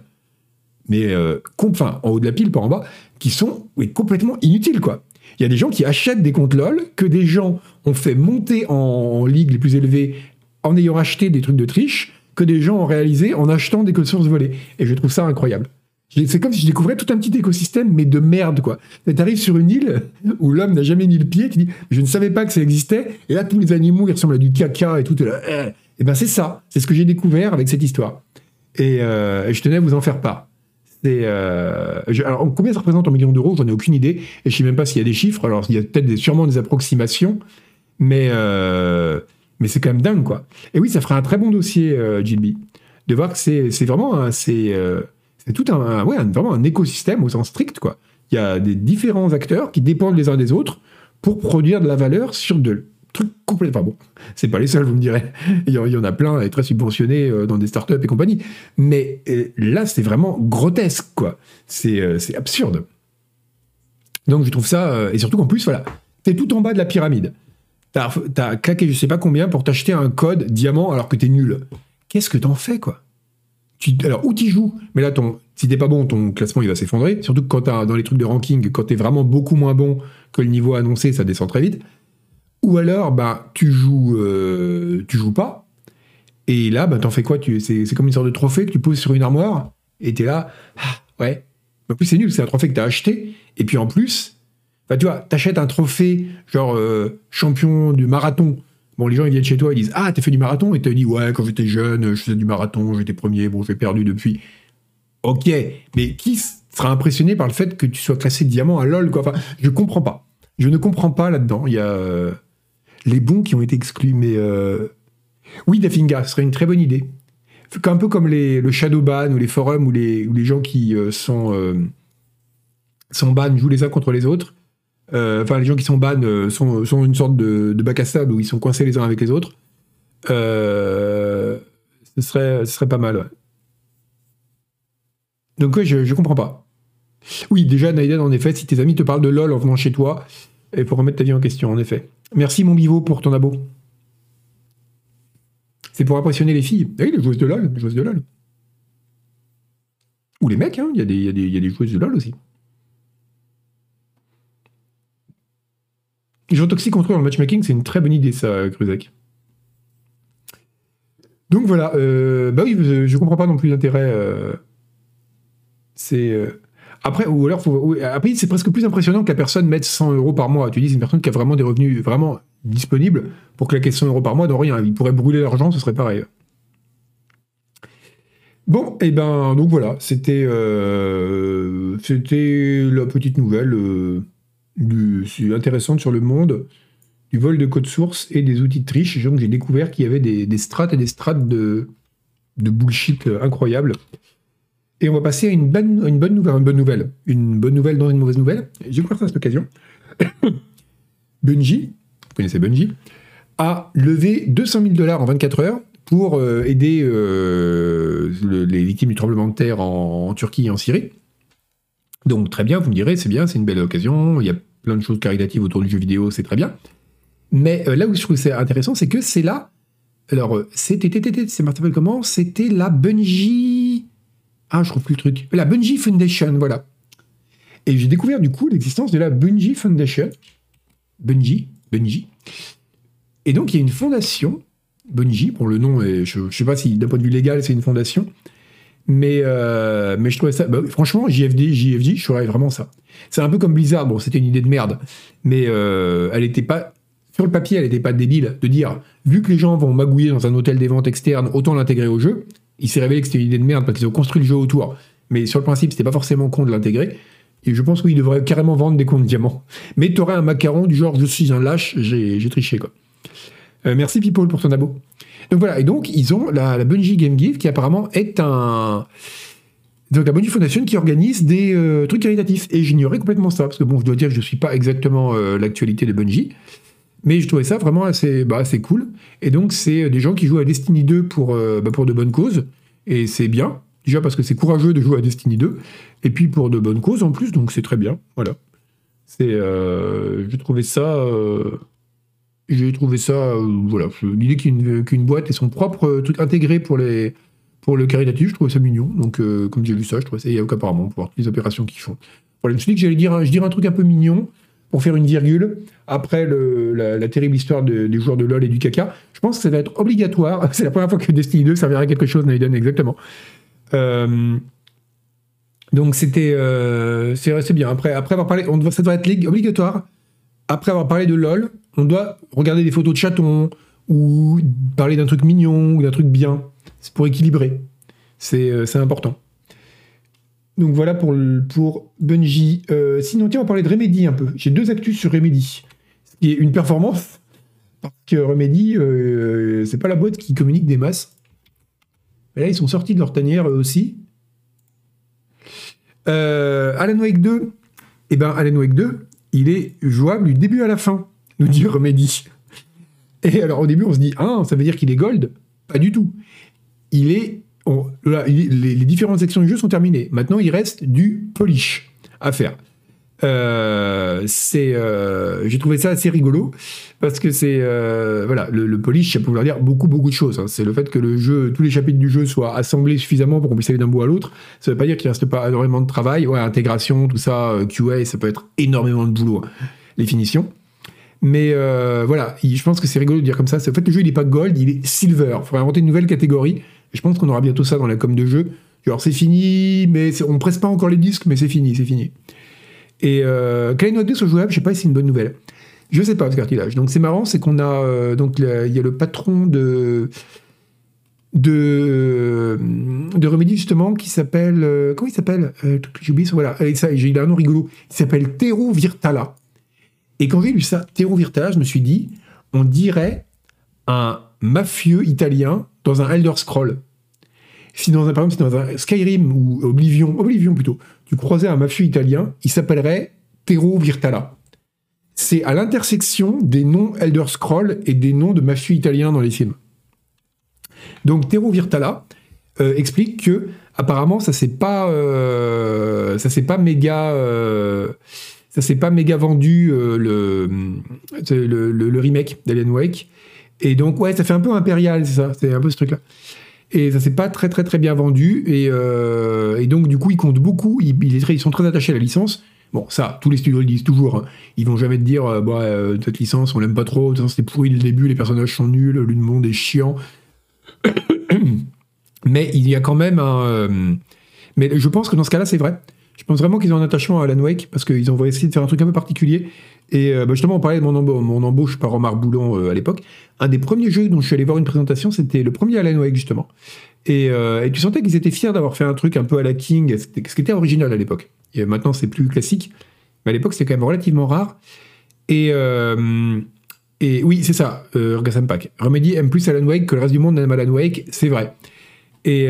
mais euh, en haut de la pile, pas en bas, qui sont complètement inutiles, quoi. Il y a des gens qui achètent des comptes LOL que des gens ont fait monter en, ligue les plus élevées en ayant acheté des trucs de triche, que des gens ont réalisé en achetant des codes sources volées. Et je trouve ça incroyable. C'est comme si je découvrais tout un petit écosystème, mais de merde, quoi. Tu arrives sur une île où l'homme n'a jamais mis le pied, tu dis, je ne savais pas que ça existait, et là, tous les animaux, ils ressemblent à du caca et tout, et eh. eh ben c'est ça, c'est ce que j'ai découvert avec cette histoire. Et, euh, je tenais à vous en faire part. Euh, alors, combien ça représente en millions d'euros? J'en ai aucune idée, et je sais même pas s'il y a des chiffres, alors il y a peut-être sûrement des approximations, mais, euh, mais c'est quand même dingue, quoi. Et oui, ça ferait un très bon dossier, euh, Gilby, de voir que c'est, vraiment... c'est c'est tout un, vraiment un écosystème au sens strict, quoi. Il y a des différents acteurs qui dépendent les uns des autres pour produire de la valeur sur de trucs complètement. bon, c'est pas les seuls, vous me direz. Il y, en a plein et très subventionnés euh, dans des startups et compagnie. Mais euh, là, c'est vraiment grotesque, quoi. C'est euh, absurde. Donc, je trouve ça. et surtout qu'en plus, voilà, t'es tout en bas de la pyramide. T'as as claqué je sais pas combien pour t'acheter un code diamant alors que t'es nul. Qu'est-ce que t'en fais, quoi? Alors, où tu joues? Mais là, ton, si t'es pas bon, ton classement il va s'effondrer. Surtout que quand t'as dans les trucs de ranking, quand t'es vraiment beaucoup moins bon que le niveau annoncé, ça descend très vite. Ou alors, bah, tu joues, euh, tu joues pas. Et là, bah, t'en fais quoi? C'est comme une sorte de trophée que tu poses sur une armoire. Et t'es là, ah, ouais. En plus, c'est nul, c'est un trophée que t'as acheté. Et puis en plus, bah, tu vois, t'achètes un trophée, genre euh, champion du marathon. Bon, les gens ils viennent chez toi, ils disent Ah, t'as fait du marathon? Et t'as dit Ouais, quand j'étais jeune, je faisais du marathon, j'étais premier, bon, j'ai perdu depuis. Ok, mais qui sera impressionné par le fait que tu sois classé diamant à LoL quoi Enfin, je comprends pas. Je ne comprends pas là-dedans. Il y a euh, les bons qui ont été exclus, mais. Euh... Oui, Dafinga, ce serait une très bonne idée. Un peu comme les, le shadow ban ou les forums où les, les gens qui euh, sont, sont ban jouent les uns contre les autres. Euh, enfin les gens qui sont ban euh, sont, une sorte de, bac à sable où ils sont coincés les uns avec les autres. Euh, ce, serait, ce serait pas mal. Donc ouais, je, je comprends pas. Oui, déjà, Naiden, en effet, si tes amis te parlent de LOL en venant chez toi, il faut remettre ta vie en question, en effet. Merci, mon bivo, pour ton abo. C'est pour impressionner les filles. Ah oui, les joueuses de LOL, les joueuses de LOL. Ou les mecs, hein, il y, y, a des joueuses de LOL aussi. Les toxiques contre eux dans le matchmaking, c'est une très bonne idée, ça, Cruzek. Donc voilà, euh, bah oui, je, comprends pas non plus l'intérêt. Euh, c'est. Euh, après, ou alors, après, c'est presque plus impressionnant que la personne mette 100 euros par mois. Tu dis, c'est une personne qui a vraiment des revenus vraiment disponibles pour claquer 100 euros par mois dans rien. Il pourrait brûler l'argent, ce serait pareil. Bon, et eh ben, donc voilà, c'était c'était la petite nouvelle du, intéressante sur le monde du vol de code source et des outils de triche. J'ai découvert qu'il y avait des, strates et des strates de, bullshit incroyables. Et on va passer à une bonne, une bonne nouvelle, une bonne nouvelle, une bonne nouvelle dans une mauvaise nouvelle. J'ai découvert ça à cette occasion. Bungie, vous connaissez Bungie, a levé 200 000 dollars en 24 heures pour euh, aider euh, les victimes du tremblement de terre en Turquie et en Syrie. Donc très bien, vous me direz, c'est bien, c'est une belle occasion, il y a plein de choses caritatives autour du jeu vidéo, c'est très bien. Mais euh, là où je trouve c'est intéressant, c'est que c'est là. Alors, euh, c'était, c'est s'appelle comment C'était la Bungie. Ah, je trouve plus le truc. La Bungie Foundation, voilà. Et j'ai découvert du coup l'existence de la Bungie Foundation. Bungie, Bungie. Et donc, il y a une fondation, Bungie, bon, le nom, je ne sais pas si d'un point de vue légal c'est une fondation, mais, euh, mais je trouvais ça. Bah, franchement, JFD, JFD, je ferais vraiment ça. C'est un peu comme Blizzard. Bon, c'était une idée de merde. Mais euh, elle n'était pas. Sur le papier, elle n'était pas débile de dire vu que les gens vont magouiller dans un hôtel des ventes externes, autant l'intégrer au jeu. Il s'est révélé que c'était une idée de merde parce qu'ils ont construit le jeu autour. Mais sur le principe, c'était pas forcément con de l'intégrer. Et je pense qu'ils devraient carrément vendre des comptes diamants. Mais tu aurais un macaron du genre je suis un lâche, j'ai triché quoi. Euh, merci People pour ton abo. Donc voilà, et donc ils ont la, Bungie Game Gift qui apparemment est un... Donc la Bungie Foundation qui organise des euh, trucs caritatifs. Et j'ignorais complètement ça, parce que bon, je dois dire que je ne suis pas exactement euh, l'actualité de Bungie, mais je trouvais ça vraiment assez, bah, assez cool. Et donc c'est des gens qui jouent à Destiny 2 pour, bah, pour de bonnes causes, et c'est bien. Déjà parce que c'est courageux de jouer à Destiny 2, et puis pour de bonnes causes en plus, donc c'est très bien. Voilà. C'est, je trouvais ça j'ai trouvé ça, euh, voilà, l'idée qu'une boîte ait son propre truc intégré pour les pour le caritatif, je trouvais ça mignon. Donc, comme j'ai vu ça, je trouvais ça, et apparemment, pour voir toutes les opérations qu'ils font. Voilà, je me suis dit que j'allais dire, je un truc un peu mignon pour faire une virgule après la, terrible histoire des joueurs de LoL et du caca. Je pense que ça va être obligatoire. C'est la première fois que Destiny 2 servira à quelque chose, Naiden, exactement. Euh, donc c'était euh, c'est bien. Après, après avoir parlé, on ça doit être obligatoire. Après avoir parlé de LoL, on doit regarder des photos de chatons ou parler d'un truc mignon ou d'un truc bien. C'est pour équilibrer. C'est euh, important. Donc voilà pour, Bungie. Euh, sinon, tiens, on va parler de Remedy un peu. J'ai deux actus sur Remedy. Ce qui est une performance, parce que Remedy, euh, c'est pas la boîte qui communique des masses. Mais là, ils sont sortis de leur tanière eux aussi. Euh, Alan Wake 2, eh ben Alan Wake 2, il est jouable du début à la fin, nous dit Remedy. Et alors au début, on se dit, ah, ça veut dire qu'il est gold? Pas du tout. Il est les, différentes sections du jeu sont terminées. Maintenant, il reste du polish à faire. Euh, c'est, euh, j'ai trouvé ça assez rigolo parce que c'est, euh, voilà, le, polish, ça peut vouloir dire beaucoup, beaucoup de choses. Hein. C'est le fait que le jeu, tous les chapitres du jeu soient assemblés suffisamment pour qu'on puisse aller d'un bout à l'autre. Ça veut pas dire qu'il reste pas énormément de travail. Ouais, intégration, tout ça, QA, ça peut être énormément de boulot. Hein, les finitions. Mais voilà, je pense que c'est rigolo de dire comme ça. En fait, le jeu, il n'est pas gold, il est silver. Il faudrait inventer une nouvelle catégorie je pense qu'on aura bientôt ça dans la com de jeu. Alors c'est fini, mais on presse pas encore les disques, mais c'est fini, c'est fini. Et euh, Klein 2 sur jouable, je sais pas si c'est une bonne nouvelle. Je sais pas ce cartilage. Donc c'est marrant, c'est qu'on a euh, donc il y a le patron de de de Remedy justement qui s'appelle euh, comment il s'appelle? Euh, voilà, ça, il a un nom rigolo. Il s'appelle Tero Virtala. Et quand j'ai lu ça, Tero Virtala, je me suis dit, on dirait un mafieux italien dans un Elder Scroll. Si dans un, par exemple, dans un Skyrim ou Oblivion, Oblivion plutôt, tu croisais un mafieux italien, il s'appellerait Tero Virtala. C'est à l'intersection des noms Elder Scroll et des noms de mafieux italiens dans les films. Donc Tero Virtala euh, explique que apparemment ça c'est pas euh, ça c'est pas méga euh, ça s'est pas méga vendu le, le, le, remake d'Alien Wake et donc, ouais, ça fait un peu impérial, c'est ça, c'est un peu ce truc-là. Et ça s'est pas très très très bien vendu. Et, euh, donc, du coup, ils comptent beaucoup. Ils, ils, sont très attachés à la licence. Bon, ça, tous les studios le disent toujours. Hein. Ils vont jamais te dire, euh, bah, euh, cette licence, on l'aime pas trop. C'était pourri dès le début, les personnages sont nuls, le monde est chiant. Mais il y a quand même un. mais je pense que dans ce cas-là, c'est vrai. Je pense vraiment qu'ils ont un attachement à Alan Wake parce qu'ils ont essayé de faire un truc un peu particulier. Et euh, bah, justement, on parlait de mon, embauche, par Omar Boulon euh, à l'époque. Un des premiers jeux dont je suis allé voir une présentation, c'était le premier Alan Wake, justement. Euh, et, tu sentais qu'ils étaient fiers d'avoir fait un truc un peu à la King, ce qui était original à l'époque. Maintenant, c'est plus classique. Mais à l'époque, c'était quand même relativement rare. Et, oui, c'est ça, euh, Pack. Remedy aime plus Alan Wake que le reste du monde aime Alan Wake, c'est vrai. Et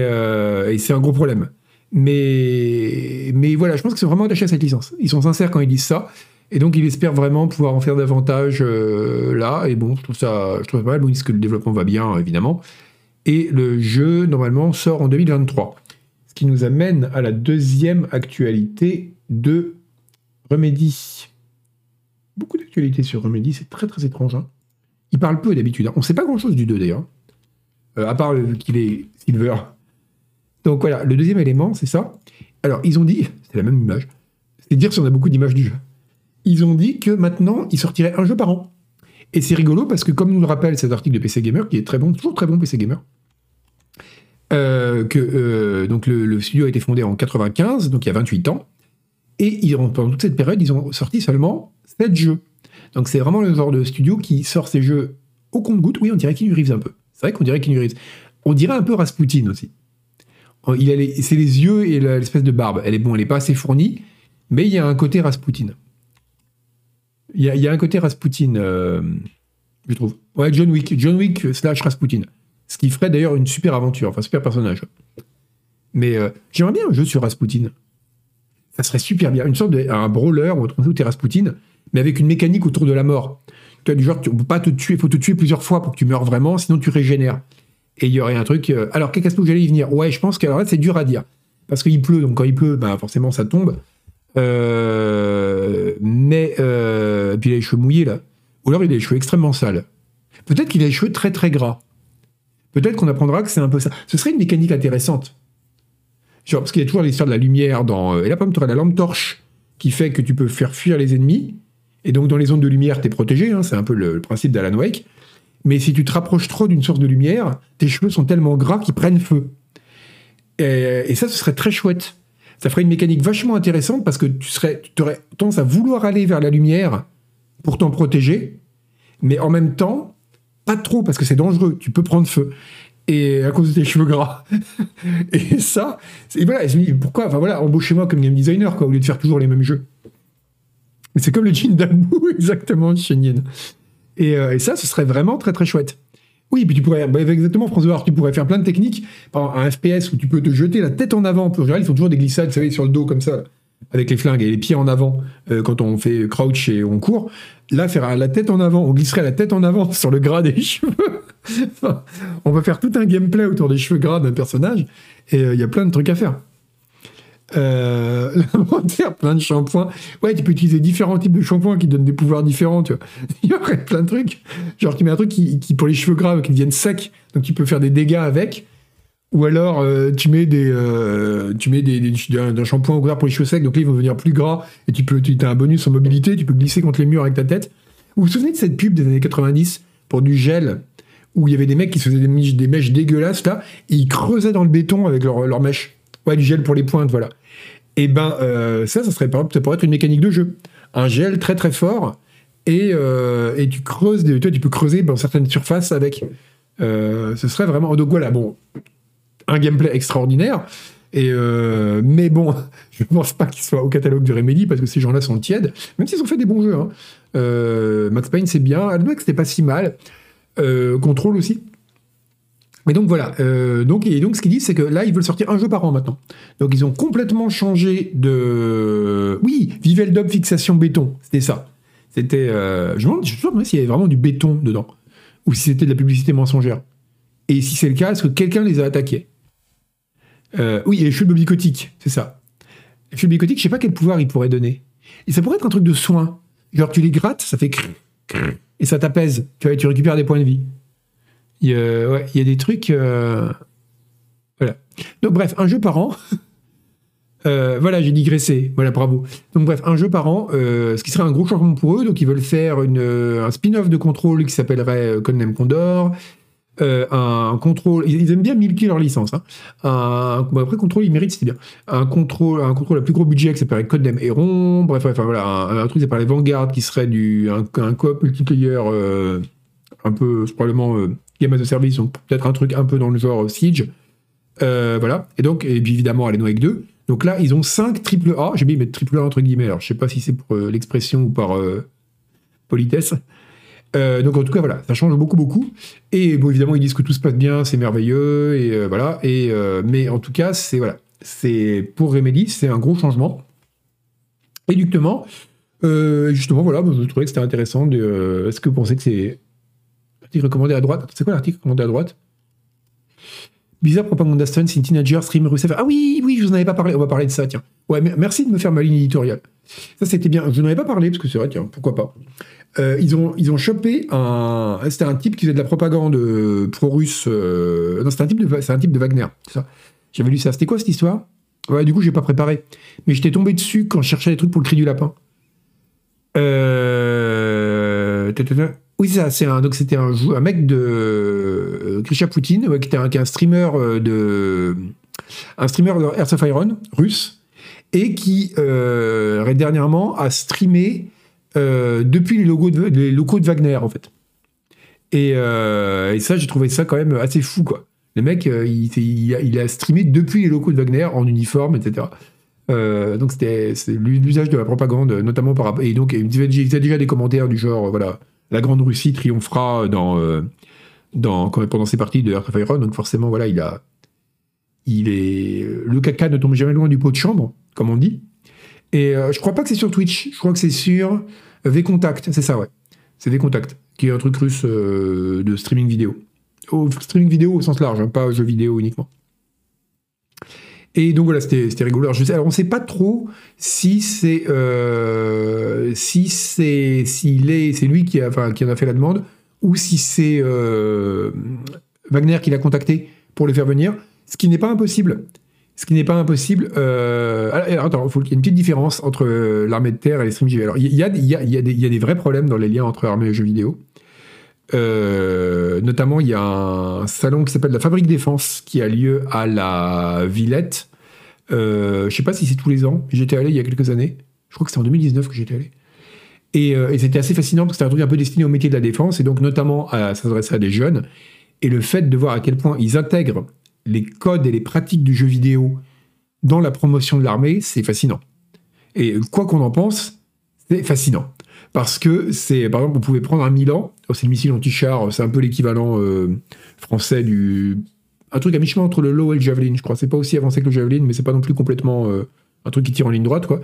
c'est un gros problème. Mais, mais voilà, je pense qu'ils sont vraiment attachés à cette licence. Ils sont sincères quand ils disent ça. Et donc, il espère vraiment pouvoir en faire davantage euh, là. Et bon, je trouve ça, je trouve pas mal. Bon, ils disent que le développement va bien, évidemment. Et le jeu, normalement, sort en 2023. Ce qui nous amène à la deuxième actualité de Remedy. Beaucoup d'actualités sur Remedy, c'est très très étrange. Hein. Il parle peu d'habitude. Hein. On ne sait pas grand-chose du 2 d'ailleurs. Euh, à part qu'il est Silver. Donc voilà, le deuxième élément, c'est ça. Alors, ils ont dit, c'est la même image, c'est dire si on a beaucoup d'images du jeu ils ont dit que maintenant, ils sortiraient un jeu par an. Et c'est rigolo parce que, comme nous le rappelle cet article de PC Gamer, qui est très bon, toujours très bon PC Gamer, euh, que euh, donc le, studio a été fondé en 95, donc il y a 28 ans, et ils, pendant toute cette période, ils ont sorti seulement 7 jeux. Donc c'est vraiment le genre de studio qui sort ses jeux au compte-goutte. Oui, on dirait qu'il Reeves un peu. C'est vrai qu'on dirait qu'il Reeves. On dirait un peu Rasputin aussi. Il a c'est les yeux et l'espèce de barbe. Elle est bon, elle n'est pas assez fournie, mais il y a un côté Rasputin. Il y, a un côté Rasputin, euh, je trouve. Ouais, John Wick. John Wick slash Rasputin. Ce qui ferait d'ailleurs une super aventure, enfin, super personnage. Mais euh, j'aimerais bien un jeu sur Rasputin. Ça serait super bien. Une sorte de un brawler où tu es Rasputin, mais avec une mécanique autour de la mort. Tu as du genre, tu, peux pas te tuer, faut te tuer plusieurs fois pour que tu meurs vraiment, sinon tu régénères. Et il y aurait un truc. Euh, alors, qu'est-ce que j'allais y venir Ouais, je pense que là, c'est dur à dire. Parce qu'il pleut, donc quand il pleut, bah, forcément, ça tombe. Euh, mais, euh, puis là, les cheveux mouillés, là. ou alors il a les cheveux extrêmement sales. Peut-être qu'il a les cheveux très très gras. Peut-être qu'on apprendra que c'est un peu ça. Ce serait une mécanique intéressante. Genre, parce qu'il y a toujours l'histoire de la lumière dans. Et là, exemple, tu la lampe torche qui fait que tu peux faire fuir les ennemis. Et donc, dans les zones de lumière, tu es protégé. Hein, c'est un peu le, principe d'Alan Wake. Mais si tu te rapproches trop d'une source de lumière, tes cheveux sont tellement gras qu'ils prennent feu. Et, ça, ce serait très chouette. Ça ferait une mécanique vachement intéressante parce que tu, serais, tu aurais tendance à vouloir aller vers la lumière pour t'en protéger, mais en même temps, pas trop parce que c'est dangereux, tu peux prendre feu. Et à cause de tes cheveux gras. et ça, et voilà, pourquoi? Enfin voilà, embauchez-moi comme game designer, quoi, au lieu de faire toujours les mêmes jeux. C'est comme le jean d'Albou, exactement, chez. Et, euh, et, ça, ce serait vraiment très très chouette. Oui, puis tu pourrais, bah, exactement, François, tu pourrais faire plein de techniques. Par un FPS où tu peux te jeter la tête en avant. En général, ils font toujours des glissades, vous savez, sur le dos comme ça avec les flingues et les pieds en avant euh, quand on fait crouch et on court. Là, faire la tête en avant, on glisserait la tête en avant sur le gras des cheveux. on va faire tout un gameplay autour des cheveux gras d'un personnage et il euh, y a plein de trucs à faire. Euh, plein de shampoings. Ouais, tu peux utiliser différents types de shampoings qui donnent des pouvoirs différents. Il y aurait plein de trucs. Genre, tu mets un truc qui, pour les cheveux gras, qui deviennent secs, donc tu peux faire des dégâts avec. Ou alors, euh, tu mets des, euh, tu mets des, d'un shampoing au gras pour les cheveux secs, donc là, ils vont devenir plus gras, et tu peux, tu as un bonus en mobilité, tu peux glisser contre les murs avec ta tête. Vous vous souvenez de cette pub des années 90 pour du gel, où il y avait des mecs qui se faisaient des mèches, dégueulasses, là, et ils creusaient dans le béton avec leurs leur mèches. Ouais, du gel pour les pointes, voilà. Et ben, euh, ça, ça serait, ça pourrait être une mécanique de jeu. Un gel très très fort, et, et tu creuses, tu peux creuser dans certaines surfaces avec. ce serait vraiment. Donc voilà, bon, un gameplay extraordinaire. Et euh, mais bon, je ne pense pas qu'il soit au catalogue du Remedy parce que ces gens-là sont tièdes, même s'ils ont fait des bons jeux. Hein. Euh, Max Payne, c'est bien. Admex, c'était pas si mal. Euh, Control aussi. Mais donc voilà. donc, et donc ce qu'ils disent, c'est que là, ils veulent sortir un jeu par an maintenant. Donc ils ont complètement changé de. Oui, Vivel Dub fixation béton. C'était ça. C'était. je me demande s'il y avait vraiment du béton dedans. Ou si c'était de la publicité mensongère. Et si c'est le cas, est-ce que quelqu'un les a attaqués? Euh, oui, les cheveux bobicotiques, c'est ça. Les cheveux bobicotiques, je sais pas quel pouvoir ils pourraient donner. Et ça pourrait être un truc de soin. Genre, tu les grattes, ça fait et ça t'apaise. Tu récupères des points de vie. Il y a, des trucs. Euh, voilà. Donc, bref, un jeu par an. Euh, voilà, j'ai digressé. Voilà, bravo. Donc, bref, un jeu par an, ce qui serait un gros changement pour eux. Donc, ils veulent faire une, un spin-off de contrôle qui s'appellerait Codename Condor. Euh, un contrôle. Ils aiment bien milquer leur licence. Hein. Un, après, contrôle, ils méritent, c'est bien. Un contrôle, un contrôle à plus gros budget qui s'appelle Codename Héron. Bref, enfin voilà, un, truc qui s'appelle Vanguard qui serait du, un, un coop multiplayer euh, un peu, probablement euh, Game as a Service, donc peut-être un truc un peu dans le genre Siege. voilà. Et donc, et puis évidemment, Alan Wake 2. Donc là, ils ont 5 triple A. J'ai mis mettre triple A entre guillemets. Alors, je sais pas si c'est pour l'expression ou par politesse. Euh, donc en tout cas voilà, ça change beaucoup beaucoup. Et bon évidemment ils disent que tout se passe bien, c'est merveilleux et euh, voilà. Et euh, mais en tout cas c'est voilà, c'est pour Remedy c'est un gros changement. Éductement, justement voilà, je trouvais que c'était intéressant. Est-ce que vous pensez que c'est recommandé à droite C'est quoi l'article recommandé à droite? Bizarre propaganda stun, c'est teenager streamer Ah oui, oui, je vous en avais pas parlé. On va parler de ça, tiens. Ouais, merci de me faire ma ligne éditoriale. Ça, c'était bien. Je n'en avais pas parlé, parce que c'est vrai, tiens, pourquoi pas. Euh, ils, ont, ils ont chopé un. C'était un type qui faisait de la propagande euh, pro-russe. Euh, non, c'est un, type de, un type de Wagner. Ça. J'avais lu ça. C'était quoi cette histoire? Ouais, du coup, j'ai pas préparé. Mais j'étais tombé dessus quand je cherchais des trucs pour le cri du lapin. Oui, c'est ça. Un, donc, c'était un, mec de. Grisha Poutine, qui était un, streamer de. Un streamer de Earth of Iron, russe, et qui, dernièrement, a streamé euh, depuis les, locaux de Wagner, en fait. Euh, et, ça, j'ai trouvé ça quand même assez fou, quoi. Le mec, euh, il, a streamé depuis les locaux de Wagner en uniforme, etc. donc c'était l'usage de la propagande, notamment par rapport. Et donc, il disait déjà des commentaires du genre, voilà, la Grande Russie triomphera dans, dans, pendant ses parties de Earth of Iron. Donc forcément, voilà, il a. Il est. Le caca ne tombe jamais loin du pot de chambre, comme on dit. Et euh, je crois pas que c'est sur Twitch, je crois que c'est sur euh, V-Contact, c'est ça, ouais. C'est V-Contact, qui est un truc russe euh, de streaming vidéo. Streaming vidéo au sens large, hein, pas jeux vidéo uniquement. Et donc voilà, c'était rigolo. Alors, alors on ne sait pas trop si c'est euh, si c'est s'il est c'est lui qui en a fait la demande ou si c'est euh, Wagner qui l'a contacté pour le faire venir, ce qui n'est pas impossible. Ce qui n'est pas impossible. Euh, alors, attends, il y a une petite différence entre l'armée de terre et les streams JV. Alors il y a, y, a, y a des vrais problèmes dans les liens entre armée et jeux vidéo. Euh, notamment, il y a un salon qui s'appelle la Fabrique Défense qui a lieu à la Villette. Euh, je sais pas si c'est tous les ans. J'étais allé il y a quelques années. Je crois que c'était en 2019 que j'étais allé. Et, euh, et c'était assez fascinant parce que c'était un truc un peu destiné au métier de la défense et donc notamment à s'adresser à des jeunes. Et le fait de voir à quel point ils intègrent les codes et les pratiques du jeu vidéo dans la promotion de l'armée, c'est fascinant. Et quoi qu'on en pense, c'est fascinant. Parce que c'est, par exemple, vous pouvez prendre un Milan, oh, c'est le missile anti-char, c'est un peu l'équivalent euh, français du. Un truc à mi-chemin entre le low et le javelin, je crois. C'est pas aussi avancé que le javelin, mais c'est pas non plus complètement euh, un truc qui tire en ligne droite, quoi.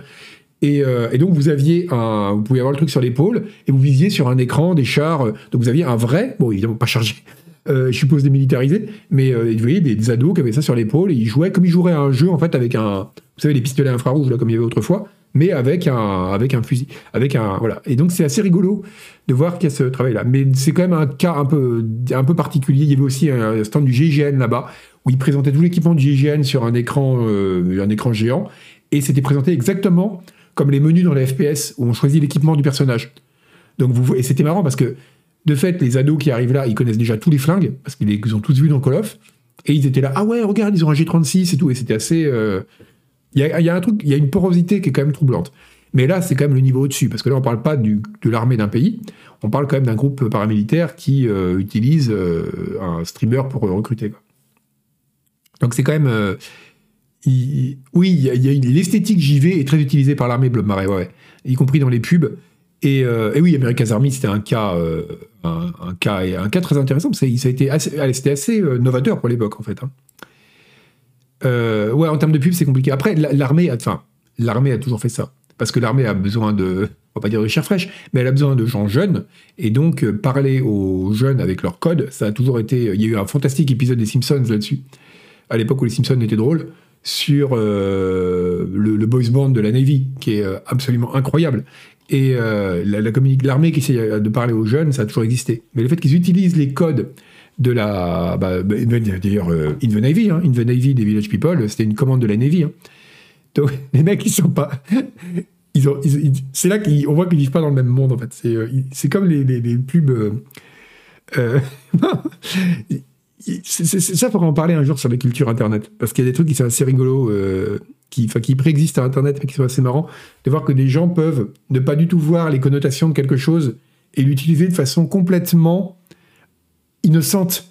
Et, euh, et, donc vous aviez un, vous pouvez avoir le truc sur l'épaule et vous visiez sur un écran des chars. donc vous aviez un vrai, bon évidemment pas chargé, je suppose démilitarisé, mais vous voyez des, des, ados qui avaient ça sur l'épaule et ils jouaient comme ils joueraient à un jeu en fait avec un, vous savez les pistolets infrarouges là comme il y avait autrefois mais avec un, avec un fusil. Avec un, voilà. Et donc, c'est assez rigolo de voir qu'il y a ce travail-là. Mais c'est quand même un cas un peu, un peu particulier. Il y avait aussi un stand du GIGN là-bas, où ils présentaient tout l'équipement du GIGN sur un écran, euh, un écran géant. Et c'était présenté exactement comme les menus dans les FPS, où on choisit l'équipement du personnage. Donc, vous, et c'était marrant parce que, de fait, les ados qui arrivent là, ils connaissent déjà tous les flingues, parce qu'ils les ont tous vus dans Call of. Et ils étaient là, ah ouais, regarde, ils ont un G36 et tout. Et c'était assez. Euh, il y a, un truc, il y a une porosité qui est quand même troublante. Mais là, c'est quand même le niveau au-dessus, parce que là, on ne parle pas de l'armée d'un pays, on parle quand même d'un groupe paramilitaire qui euh, utilise euh, un streamer pour recruter. Donc c'est quand même... Euh, oui, l'esthétique JV est très utilisée par l'armée Blob Marais, y compris dans les pubs. Et, oui, America's Army, c'était un cas, un, un cas très intéressant. Ça, ça a été c'était assez novateur pour l'époque, en fait. Hein. Euh, ouais, en termes de pub, c'est compliqué. Après, l'armée, enfin, l'armée a toujours fait ça. Parce que l'armée a besoin de, on va pas dire de chair fraîche, mais elle a besoin de gens jeunes. Et donc, euh, parler aux jeunes avec leur code, ça a toujours été. Il y a eu un fantastique épisode des Simpsons là-dessus, à l'époque où les Simpsons étaient drôles, sur euh, le, boys band de la Navy, qui est absolument incroyable. Et l'armée qui essaie de parler aux jeunes, ça a toujours existé. Mais le fait qu'ils utilisent les codes de la. Bah, bah D'ailleurs, euh, In the Navy, hein, In the Navy des Village People, c'était une commande de la Navy. Hein. Donc, les mecs, ils sont pas. C'est là qu'on voit qu'ils vivent pas dans le même monde, en fait. C'est, euh, c'est comme les, les, les pubs. Euh, euh c'est, ça, il faudra en parler un jour sur la culture Internet. Parce qu'il y a des trucs qui sont assez rigolos, qui, qui préexistent à Internet, mais qui sont assez marrants. De voir que des gens peuvent ne pas du tout voir les connotations de quelque chose et l'utiliser de façon complètement innocente.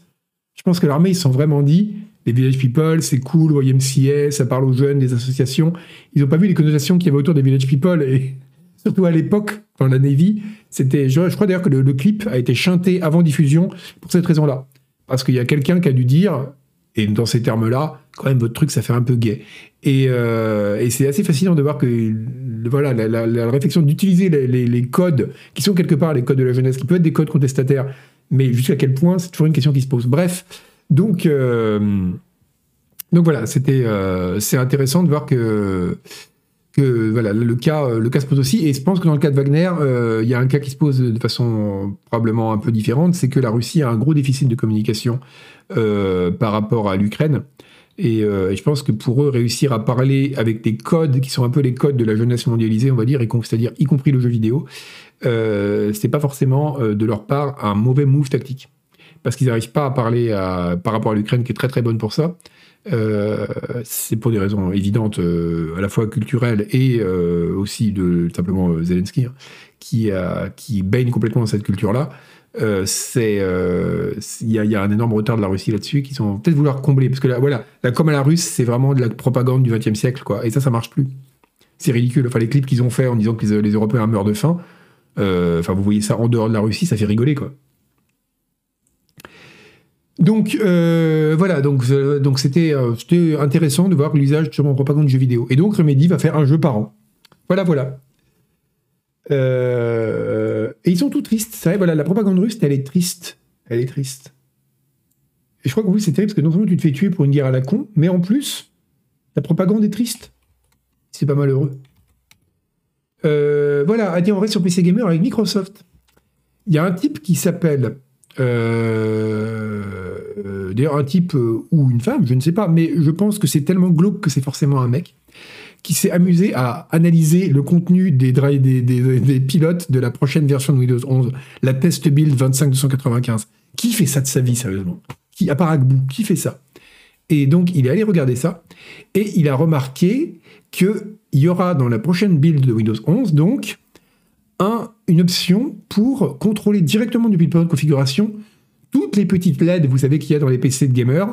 Je pense que l'armée, ils sont vraiment dit, les Village People, c'est cool, YMCA, ça parle aux jeunes, des associations. Ils n'ont pas vu les connotations qu'il y avait autour des Village People. Et surtout à l'époque, dans la Navy, c'était, je, crois d'ailleurs que le, clip a été chanté avant diffusion pour cette raison-là. Parce qu'il y a quelqu'un qui a dû dire, et dans ces termes-là, quand même, votre truc, ça fait un peu gay. Et, euh, c'est assez fascinant de voir que voilà, la, réflexion d'utiliser les, les, codes, qui sont quelque part les codes de la jeunesse, qui peuvent être des codes contestataires, mais jusqu'à quel point, c'est toujours une question qui se pose. Bref, donc, euh, donc voilà, c'était, euh, c'est intéressant de voir que, voilà, le cas, le cas se pose aussi. Et je pense que dans le cas de Wagner, euh, il y a un cas qui se pose de façon probablement un peu différente, c'est que la Russie a un gros déficit de communication par rapport à l'Ukraine. Et, je pense que pour eux, réussir à parler avec des codes qui sont un peu les codes de la jeunesse mondialisée, on va dire, c'est-à-dire y compris le jeu vidéo, euh, c'est pas forcément euh, de leur part un mauvais move tactique. Parce qu'ils n'arrivent pas à parler par rapport à l'Ukraine, qui est très très bonne pour ça. Euh, c'est pour des raisons évidentes, à la fois culturelles et aussi de simplement Zelensky, hein, qui, baigne complètement dans cette culture-là. il y, a un énorme retard de la Russie là-dessus qui sont peut-être vouloir combler parce que là, voilà la comme à la russe c'est vraiment de la propagande du XXe siècle quoi et ça ça marche plus c'est ridicule enfin les clips qu'ils ont fait en disant que les, Européens meurent de faim enfin, vous voyez ça en dehors de la Russie, ça fait rigoler, quoi. Donc euh, voilà, donc euh, donc c'était intéressant de voir l'usage de mon propagande de jeux vidéo. Et donc Remedy va faire un jeu par an. Voilà, voilà. et ils sont tout tristes. Vrai, voilà, la propagande russe, elle est triste. Elle est triste. Et je crois qu'en plus, c'est terrible parce que non seulement tu te fais tuer pour une guerre à la con, mais en plus, La propagande est triste. C'est pas malheureux. Euh, voilà, ah, on reste sur PC Gamer avec Microsoft. Il y a un type qui s'appelle. Euh, d'ailleurs, un type euh, ou une femme, je ne sais pas, mais je pense que c'est tellement glauque que c'est forcément un mec qui s'est amusé à analyser le contenu des, des, des, pilotes de la prochaine version de Windows 11, la test build 25295. Qui fait ça de sa vie, sérieusement? Qui, à part Agbou, qui fait ça? Et donc, il est allé regarder ça, et il a remarqué qu'il y aura dans la prochaine build de Windows 11, donc, un, une option pour contrôler directement depuis le de configuration toutes les petites LED, vous savez qu'il y a dans les PC de gamers,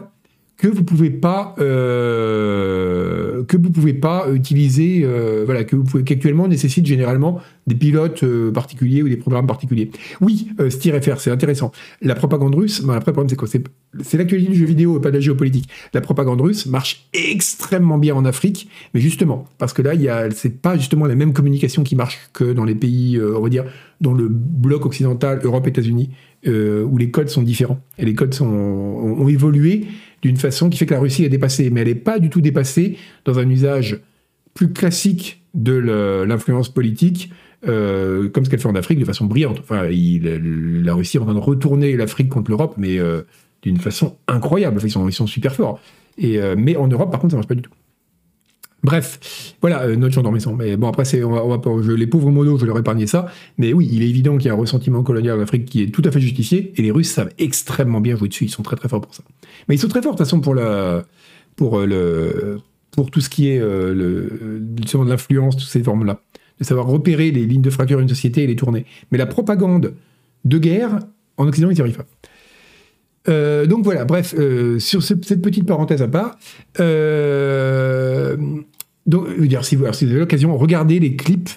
que vous pouvez pas euh, que vous pouvez pas utiliser euh, voilà que vous pouvez qu'actuellement nécessite généralement des pilotes euh, particuliers ou des programmes particuliers. Oui, StirFR, c'est intéressant. La propagande russe, ben, après le problème c'est quoi? C'est l'actualité du jeu vidéo et pas de la géopolitique. La propagande russe marche extrêmement bien en Afrique, mais justement parce que là il y a c'est pas justement la même communication qui marche que dans les pays on va dire dans le bloc occidental, Europe, États-Unis, où les codes sont différents et les codes ont évolué d'une façon qui fait que la Russie est dépassée. Mais elle n'est pas du tout dépassée dans un usage plus classique de l'influence politique, euh, comme ce qu'elle fait en Afrique de façon brillante. Enfin, la Russie est en train de retourner l'Afrique contre l'Europe, mais euh, d'une façon incroyable. ils, sont, ils sont super forts. Euh, mais en Europe, par contre, ça ne marche pas du tout. Bref, voilà, euh, notre champ maison. Mais bon, après, on va, les pauvres modos, je leur épargner ça. Mais oui, il est évident qu'il y a un ressentiment colonial en Afrique qui est tout à fait justifié. Et les Russes savent extrêmement bien jouer dessus. Ils sont très très forts pour ça. Mais ils sont très forts de toute façon pour, la, pour, euh, tout ce qui est euh, de l'influence, toutes ces formes-là. De savoir repérer les lignes de fracture d'une société et les tourner. Mais la propagande de guerre, en Occident, ils n'y arrivent pas. donc voilà, bref, sur cette petite parenthèse à part, donc, dire, si vous, avez l'occasion, regardez les clips.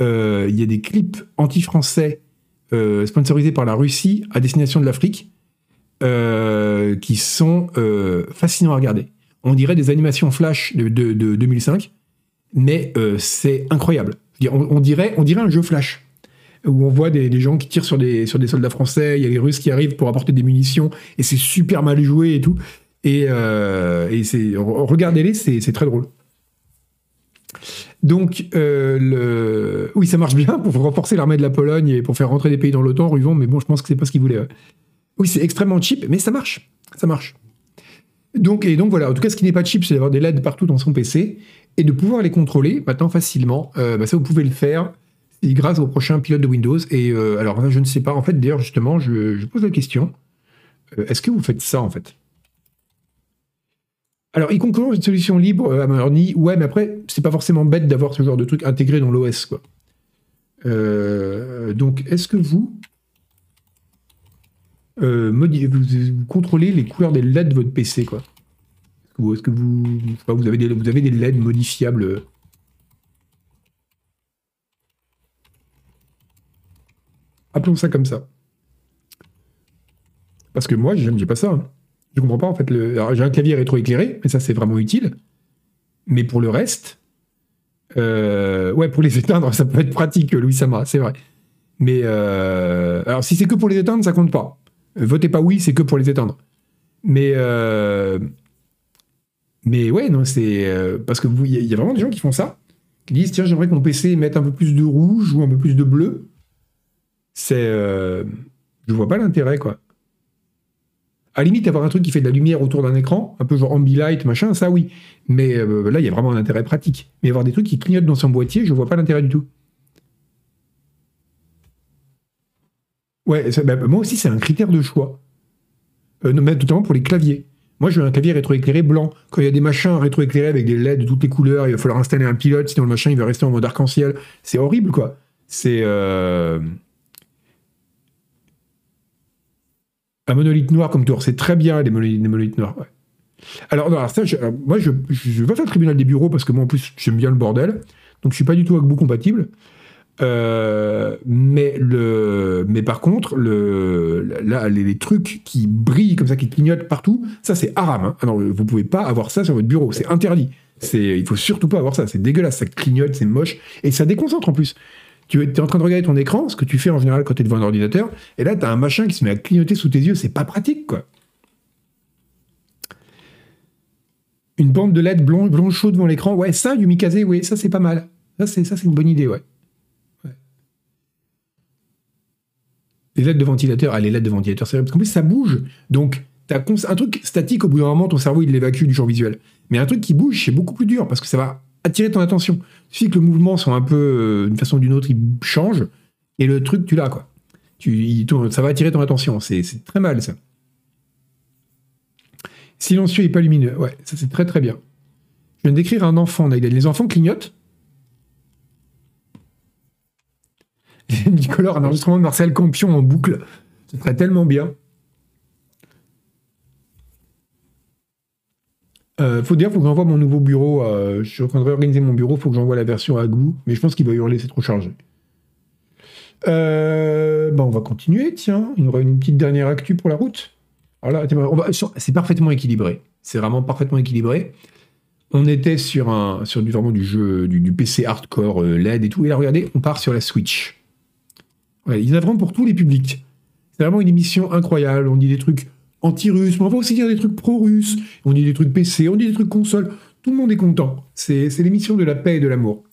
Euh, il y a des clips anti-français euh, sponsorisés par la Russie à destination de l'Afrique euh, qui sont fascinants à regarder. On dirait des animations flash de, 2005, mais c'est incroyable. on, dirait, on dirait un jeu flash où on voit des, gens qui tirent sur des, soldats français, il y a les Russes qui arrivent pour apporter des munitions, et c'est super mal joué et tout. Et regardez-les, c'est très drôle. Donc, euh, oui, ça marche bien pour renforcer l'armée de la Pologne et pour faire rentrer des pays dans l'OTAN, Ruvon, mais bon, je pense que c'est pas ce qu'il voulait. Oui, c'est extrêmement cheap, mais ça marche. Ça marche. Donc, et donc voilà, en tout cas, ce qui n'est pas cheap, c'est d'avoir des LED partout dans son PC et de pouvoir les contrôler maintenant facilement. Euh, bah, ça, vous pouvez le faire grâce au prochain pilote de Windows. Et euh, alors, je ne sais pas, en fait, d'ailleurs, justement, je, pose la question est-ce que vous faites ça, en fait? Alors, il conclut une solution libre à euh, Marnie. Ouais, mais après, c'est pas forcément bête d'avoir ce genre de truc intégré dans l'OS, quoi. Euh, donc, est-ce que vous, euh, vous, contrôlez les couleurs des LED de votre PC, quoi? Est-ce que vous, vous, avez des, vous LED modifiables? Appelons ça comme ça. Parce que moi, j'aime pas ça. Hein. Je comprends pas en fait. J'ai un clavier rétroéclairé, mais ça c'est vraiment utile. Mais pour le reste, euh, ouais, pour les éteindre, ça peut être pratique, Louis Sama, c'est vrai. Mais euh, alors si c'est que pour les éteindre, ça compte pas. Votez pas oui, c'est que pour les éteindre. Mais euh, mais ouais, non, c'est parce que il y, a vraiment des gens qui font ça, qui disent tiens, j'aimerais que mon PC mette un peu plus de rouge ou un peu plus de bleu. C'est, je vois pas l'intérêt quoi. À la limite, avoir un truc qui fait de la lumière autour d'un écran, un peu genre ambilight, machin, ça oui. Mais euh, là, il y a vraiment un intérêt pratique. Mais avoir des trucs qui clignotent dans son boîtier, je vois pas l'intérêt du tout. Ouais, bah, moi aussi, c'est un critère de choix. Euh, notamment pour les claviers. Moi, je veux un clavier rétroéclairé blanc. Quand il y a des machins rétroéclairés avec des LED de toutes les couleurs, il va falloir installer un pilote, sinon le machin, il va rester en mode arc-en-ciel. C'est horrible, quoi. C'est... Euh, Un monolithe noir comme tour, c'est très bien les monolithes, noirs. Alors, non, ça, moi, je ne vais faire le tribunal des bureaux parce que moi, en plus, j'aime bien le bordel. Donc, je suis pas du tout avec vous compatible. Euh, mais, le, mais par contre, le, là, les, trucs qui brillent comme ça, qui clignotent partout, ça, c'est haram. Hein. Alors, vous pouvez pas avoir ça sur votre bureau. C'est interdit. C'est, il faut surtout pas avoir ça. C'est dégueulasse. Ça clignote, c'est moche. Et ça déconcentre en plus. Tu es en train de regarder ton écran, ce que tu fais en général quand tu es devant un ordinateur, et là, tu as un machin qui se met à clignoter sous tes yeux, c'est pas pratique, quoi. Une bande de LED blanc, blanc chaud devant l'écran. Ouais, ça, Yumikaze, oui, ça c'est pas mal. Ça, c'est, une bonne idée, ouais. Les LED de ventilateur, ah, les LED de ventilateur, c'est vrai, parce qu'en plus, ça bouge. Donc, t'as un truc statique, au bout d'un moment, ton cerveau, il l'évacue du champ visuel. Mais un truc qui bouge, c'est beaucoup plus dur, parce que ça va attirer ton attention. Suffit que le mouvement soit un peu, euh, d'une façon ou d'une autre, il change, et le truc, tu l'as, quoi. Tu, ça va attirer ton attention. C'est, très mal, ça. Silencieux et pas lumineux. Ouais, ça c'est très très bien. Je viens d'écrire un enfant, Les enfants clignotent. Nicolas, un enregistrement de Marcel Campion en boucle. Ce serait tellement bien. Euh, faut dire, faut que j'envoie mon nouveau bureau. je suis en train de réorganiser mon bureau, faut que j'envoie la version à Glou, mais je pense qu'il va hurler, c'est trop chargé. Euh, on va continuer, tiens. Il y aura une petite dernière actu pour la route. Alors c'est parfaitement équilibré. C'est vraiment parfaitement équilibré. On était sur, un, sur du, vraiment du jeu, du, PC hardcore euh, LED et tout. Et là, regardez, on part sur la Switch. Ouais, ils vraiment pour tous les publics. C'est vraiment une émission incroyable. On dit des trucs anti-russes, mais on va aussi dire des trucs pro-russes. On dit des trucs PC, on dit des trucs console. Tout le monde est content. C'est l'émission de la paix et de l'amour.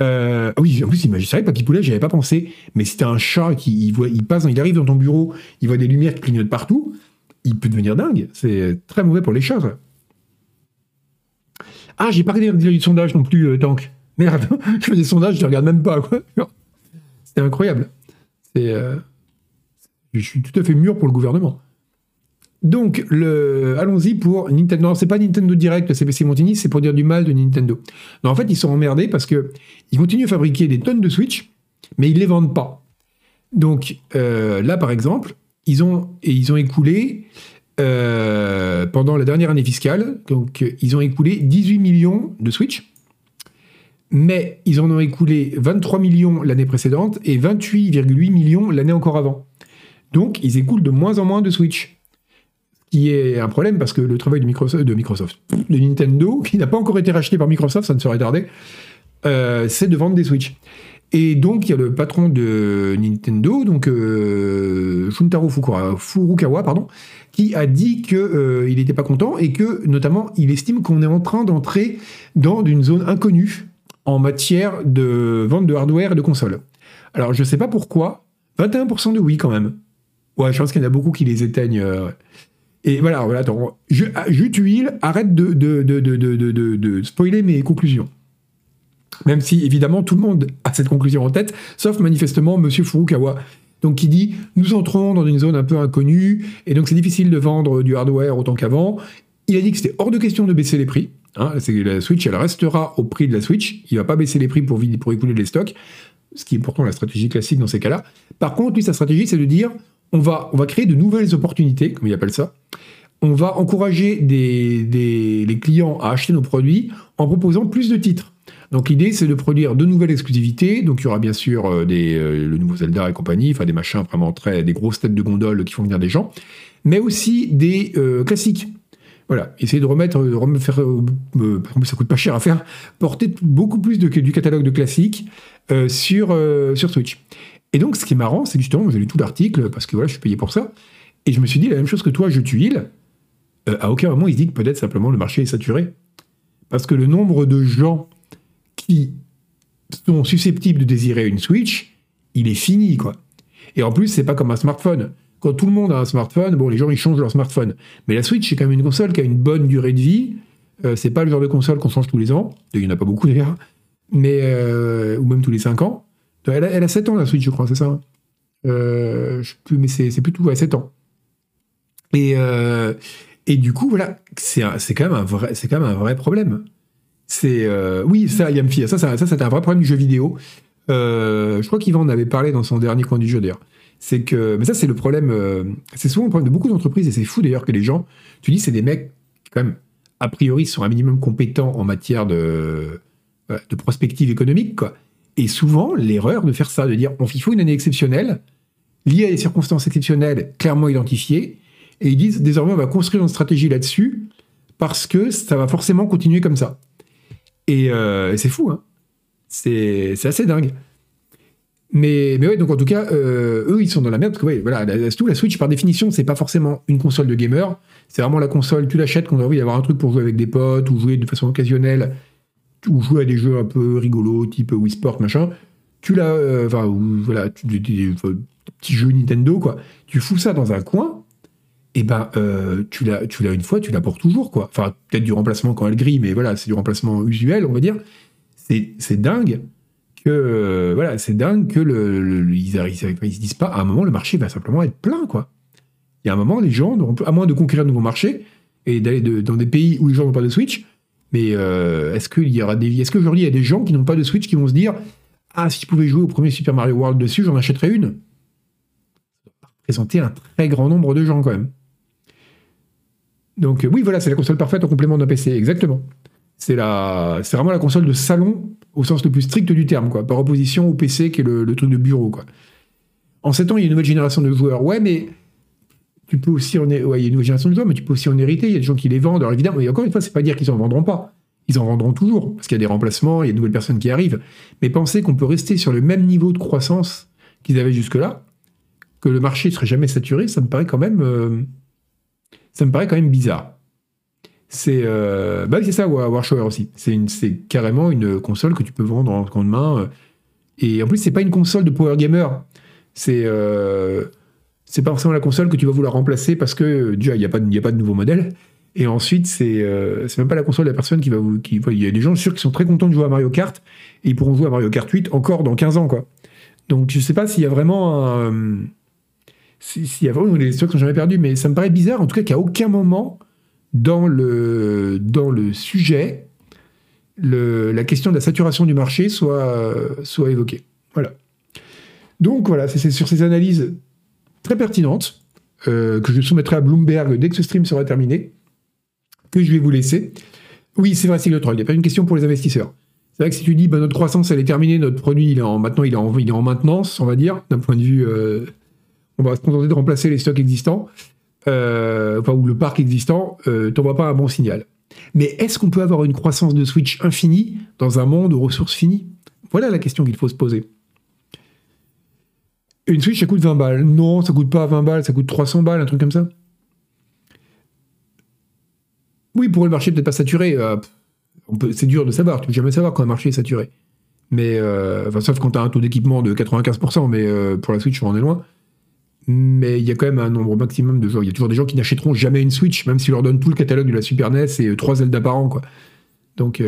Euh, oui, en plus, c'est vrai, Papy Poulet, j'y avais pas pensé, mais t'as un chat qui voit, il passe, il arrive dans ton bureau, il voit des lumières qui clignotent partout, il peut devenir dingue. C'est très mauvais pour les chats. Ah, j'ai pas regardé du sondage non plus, euh, Tank. Merde, je fais des sondages, je les regarde même pas. C'est incroyable. Euh, je suis tout à fait mûr pour le gouvernement. Donc, le... allons-y pour Nintendo. Non, c'est pas Nintendo Direct, c'est PC Montini, c'est pour dire du mal de Nintendo. Non, en fait, ils sont emmerdés parce que ils continuent à fabriquer des tonnes de Switch, mais ils les vendent pas. Donc, euh, là, par exemple, ils ont, et ils ont écoulé, euh, pendant la dernière année fiscale, donc ils ont écoulé 18 millions de Switch, mais ils en ont écoulé 23 millions l'année précédente et 28,8 millions l'année encore avant. Donc, ils écoulent de moins en moins de Switch qui est un problème parce que le travail de Microsoft, de, Microsoft, de Nintendo, qui n'a pas encore été racheté par Microsoft, ça ne serait tardé, euh, c'est de vendre des Switch. Et donc, il y a le patron de Nintendo, donc euh, Shuntaro Furukawa, pardon, qui a dit qu'il euh, n'était pas content et que, notamment, il estime qu'on est en train d'entrer dans une zone inconnue en matière de vente de hardware et de consoles. Alors, je ne sais pas pourquoi, 21% de oui quand même. Ouais, je pense qu'il y en a beaucoup qui les éteignent. Et voilà, voilà attends, je, tuile, arrête de, de, de, de, spoiler mes conclusions. Même si, évidemment, tout le monde a cette conclusion en tête, sauf manifestement M. Furukawa. Donc, qui dit Nous entrons dans une zone un peu inconnue, et donc c'est difficile de vendre du hardware autant qu'avant. Il a dit que c'était hors de question de baisser les prix. Hein, la Switch, elle restera au prix de la Switch. Il ne va pas baisser les prix pour, pour écouler les stocks, ce qui est pourtant la stratégie classique dans ces cas-là. Par contre, lui, sa stratégie, c'est de dire on va, créer de nouvelles opportunités, comme il appelle ça. On va encourager les clients à acheter nos produits en proposant plus de titres. Donc l'idée, c'est de produire de nouvelles exclusivités. Donc il y aura bien sûr euh, des, euh, le nouveau Zelda et compagnie, enfin des machins vraiment très, des grosses têtes de gondole qui font venir des gens, mais aussi des euh, classiques. Voilà, essayer de remettre, de faire, ça coûte pas cher à faire, porter beaucoup plus de, du catalogue de classiques sur, sur Switch. Et donc, ce qui est marrant, c'est justement, vous avez lu tout l'article, parce que voilà, je suis payé pour ça, et je me suis dit la même chose que toi, je tuile. Euh, à aucun moment, il se dit que peut-être simplement le marché est saturé. Parce que le nombre de gens qui sont susceptibles de désirer une Switch, il est fini, quoi. Et en plus, c'est pas comme un smartphone. Quand tout le monde a un smartphone, bon, les gens, ils changent leur smartphone. Mais la Switch, c'est quand même une console qui a une bonne durée de vie. Euh, c'est pas le genre de console qu'on change tous les ans. Il n'y en a pas beaucoup d'ailleurs. Mais, euh, ou même tous les 5 ans. Elle a, 7 ans, la Switch, je crois, c'est ça hein. euh, je plus, Mais c'est plutôt à 7 ans. Et, euh, et du coup, voilà, c'est quand, même un vrai, quand même un vrai problème. C'est euh, oui, ça, Yamfi, ça, ça, ça c'est un vrai problème du jeu vidéo. je crois qu'Yvan en avait parlé dans son dernier coin du jeu d'ailleurs. C'est que, mais ça, c'est le problème. c'est souvent le problème de beaucoup d'entreprises et c'est fou d'ailleurs que les gens, tu dis, c'est des mecs quand même a priori sont un minimum compétents en matière de, de prospective économique, quoi. Et souvent, l'erreur de faire ça, de dire il faut une année exceptionnelle, liée à des circonstances exceptionnelles clairement identifiées, et ils disent désormais on va construire une stratégie là-dessus, parce que ça va forcément continuer comme ça. Et, euh, c'est fou, hein c'est assez dingue. Mais, mais ouais, donc en tout cas, euh, eux, ils sont dans la merde, parce que voilà, la, Switch, par définition, c'est pas forcément une console de gamer, c'est vraiment la console, tu l'achètes quand tu as envie d'avoir un truc pour jouer avec des potes, ou jouer de façon occasionnelle, ou jouer à des jeux un peu rigolos, type Wii Sport, machin. Tu l'as, euh, enfin, voilà, des, petits jeux Nintendo, quoi. Tu fous ça dans un coin, et ben, euh, tu l'as, une fois, tu l'as pour toujours, quoi. Enfin, peut-être du remplacement quand elle grille, mais voilà, c'est du remplacement usuel, on va dire. C'est, dingue que voilà, c'est dingue que le, ils, se disent pas à un moment le marché va simplement être plein quoi. Il y a un moment les gens, à moins de conquérir de nouveaux marchés et d'aller dans des pays où les gens n'ont pas de Switch, mais euh, est-ce qu'il y aura des est-ce qu'aujourd'hui il y a des gens qui n'ont pas de Switch qui vont se dire ah si je pouvais jouer au premier Super Mario World dessus j'en achèterais une? Ça va représenter un très grand nombre de gens quand même. Donc oui voilà c'est la console parfaite en complément d'un PC exactement. C'est la c'est vraiment la console de salon au sens le plus strict du terme, quoi, par opposition au PC qui est le, truc de bureau. Quoi. En 7 ans, il y a une nouvelle génération de joueurs. Ouais, mais tu peux aussi en... ouais, il y a une nouvelle génération de joueurs, mais tu peux aussi en hériter. Il y a des gens qui les vendent. Alors évidemment, et encore une fois, c'est pas dire qu'ils en vendront pas. Ils en vendront toujours, parce qu'il y a des remplacements, il y a de nouvelles personnes qui arrivent. Mais penser qu'on peut rester sur le même niveau de croissance qu'ils avaient jusque-là, que le marché ne serait jamais saturé, ça me paraît quand même, euh, ça me paraît quand même bizarre. C'est euh, bah c'est ça Warshower aussi. C'est carrément une console que tu peux vendre en de main. Euh. Et en plus, c'est pas une console de power gamer. C'est c'est pas forcément la console que tu vas vouloir remplacer parce que déjà il n'y a pas de, a pas de nouveau modèle. Et ensuite, c'est euh, même pas la console de la personne qui va vous. Il y a des gens sûrs qui sont très contents de jouer à Mario Kart et ils pourront jouer à Mario Kart 8 encore dans 15 ans quoi. Donc je sais pas s'il y a vraiment un, s'il y a vraiment des histoires qui sont jamais perdues, mais ça me paraît bizarre en tout cas qu'à aucun moment dans le, dans le sujet, la question de la saturation du marché soit, soit évoquée. Voilà. Donc voilà, c'est sur ces analyses très pertinentes euh, que je soumettrai à Bloomberg dès que ce stream sera terminé, que je vais vous laisser. Oui, c'est vrai, c'est le troll. Il n'y a pas une question pour les investisseurs. C'est vrai que si tu dis bah, notre croissance elle est terminée, notre produit il est en, maintenant il est en, il est en maintenance, on va dire, d'un point de vue, euh, on va se contenter de remplacer les stocks existants euh, enfin, ou le parc existant, euh, t'envoie pas un bon signal. Mais est-ce qu'on peut avoir une croissance de Switch infinie dans un monde aux ressources finies? Voilà la question qu'il faut se poser. Une Switch, ça coûte 20 balles. Non, ça coûte pas 20 balles, ça coûte 300 balles, un truc comme ça. Oui, pour le marché peut-être pas saturé. Euh, c'est dur de savoir, tu peux jamais savoir quand un marché est saturé. Mais, euh, sauf quand tu as un taux d'équipement de 95%, mais euh, pour la Switch, on en est loin mais il y a quand même un nombre maximum de gens. Il y a toujours des gens qui n'achèteront jamais une Switch, même si leur donne tout le catalogue de la Super NES et euh, trois Zelda par an. Donc,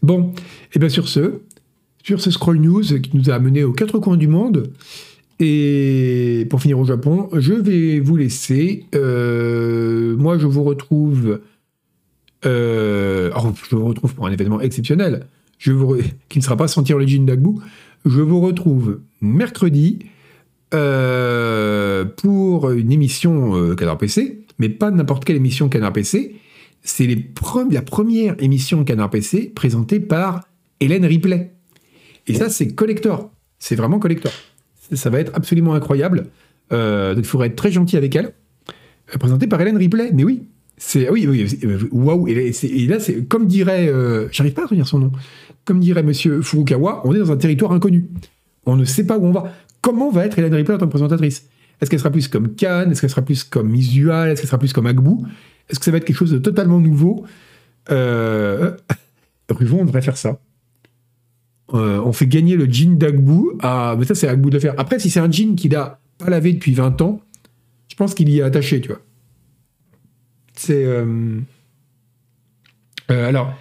bon, et bien sur ce, sur ce scroll news qui nous a amené aux quatre coins du monde, et pour finir au Japon, je vais vous laisser. Euh, moi, je vous retrouve. Oh, je vous retrouve pour un événement exceptionnel. Je vous qui ne sera pas le Jin d'Agbu. Je vous retrouve mercredi euh, pour une émission euh, Canard PC, mais pas n'importe quelle émission Canard PC. C'est la première émission Canard PC présentée par Hélène Ripley. Et ça, c'est collector. C'est vraiment collector. Ça va être absolument incroyable. Euh, donc il faudrait être très gentil avec elle. présentée par Hélène Ripley. Mais oui, c'est oui, oui, waouh. Et, là, c'est comme dirait, j'arrive pas à retenir son nom. Comme dirait Monsieur Furukawa, on est dans un territoire inconnu. On ne sait pas où on va. Comment va être Hélène Ripley en tant que présentatrice? Est-ce qu'elle sera plus comme Khan Est-ce qu'elle sera plus comme Isual? Est-ce qu'elle sera plus comme Agbou? Est-ce que ça va être quelque chose de totalement nouveau? Euh... Ruvon, on devrait faire ça. Euh, on fait gagner le jean d'Agbou à. Mais ça, c'est Agbou de faire. Après, si c'est un jean qu'il a pas lavé depuis 20 ans, je pense qu'il y est attaché, tu vois. C'est. Euh, euh, alors,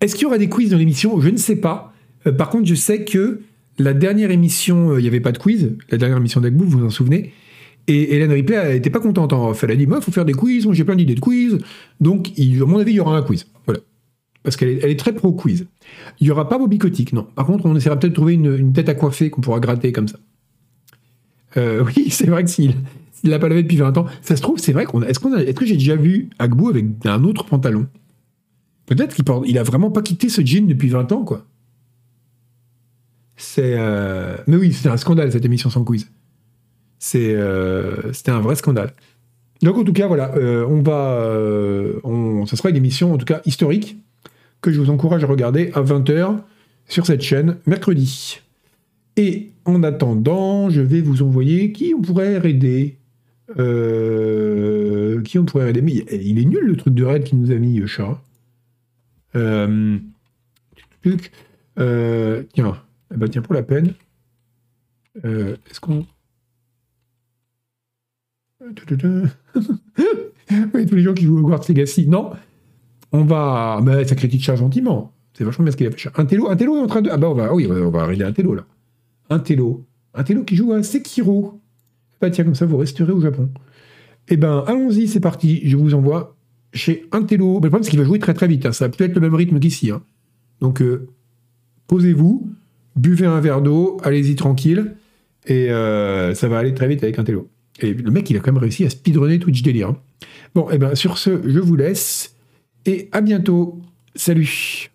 est-ce qu'il y aura des quiz dans l'émission? Je ne sais pas. par contre, je sais que la dernière émission, il n'y avait pas de quiz. La dernière émission d'Agbou, vous vous en souvenez? Et Hélène Ripley elle n'était pas contente en Elle a dit, moi, il faut faire des quiz, j'ai plein d'idées de quiz. Donc, à mon avis, il y aura un quiz. Voilà. Parce qu'elle est, très pro-quiz. Il n'y aura pas Bobby Kotick, non. Par contre, on essaiera peut-être de trouver une, tête à coiffer qu'on pourra gratter comme ça. Euh, oui, c'est vrai que s'il ne l'a pas lavé depuis 20 ans, ça se trouve, c'est vrai qu'on Est-ce, qu'on est que j'ai déjà vu Agbou avec un autre pantalon? Peut-être qu'il il a vraiment pas quitté ce jean depuis 20 ans, quoi. C'est. Euh, mais oui, c'était un scandale cette émission sans quiz. C'est, euh, c'était un vrai scandale. Donc en tout cas, voilà, on va. Ça sera une émission en tout cas historique que je vous encourage à regarder à 20h sur cette chaîne mercredi. Et en attendant, je vais vous envoyer qui on pourrait aider. Euh, qui on pourrait aider Mais il est nul le truc de raid qui nous a mis euh, chat. Euh, tiens, eh ben, tiens pour la peine. Est-ce qu'on tous les gens qui jouent au Hogwarts Legacy. Non, on va. Mais ça critique chat gentiment. C'est vachement bien ce qu'il a fait. Un télo, un télo est en train de. Ah bah on va, oui, on va arriver un télo là. Un télo. Un télo qui joue à Sekiro. Bah tiens, comme ça vous resterez au Japon. Eh ben, allons-y, c'est parti. Je vous envoie chez un télo. Mais le problème, c'est qu'il va jouer très très vite. Hein. Ça va peut-être le même rythme qu'ici. Hein. Donc, euh, posez-vous, buvez un verre d'eau, allez-y tranquille. Et euh, ça va aller très vite avec un télo. Et le mec, il a quand même réussi à speedrunner Twitch délire. Hein. Bon, eh ben sur ce, je vous laisse. Et à bientôt. Salut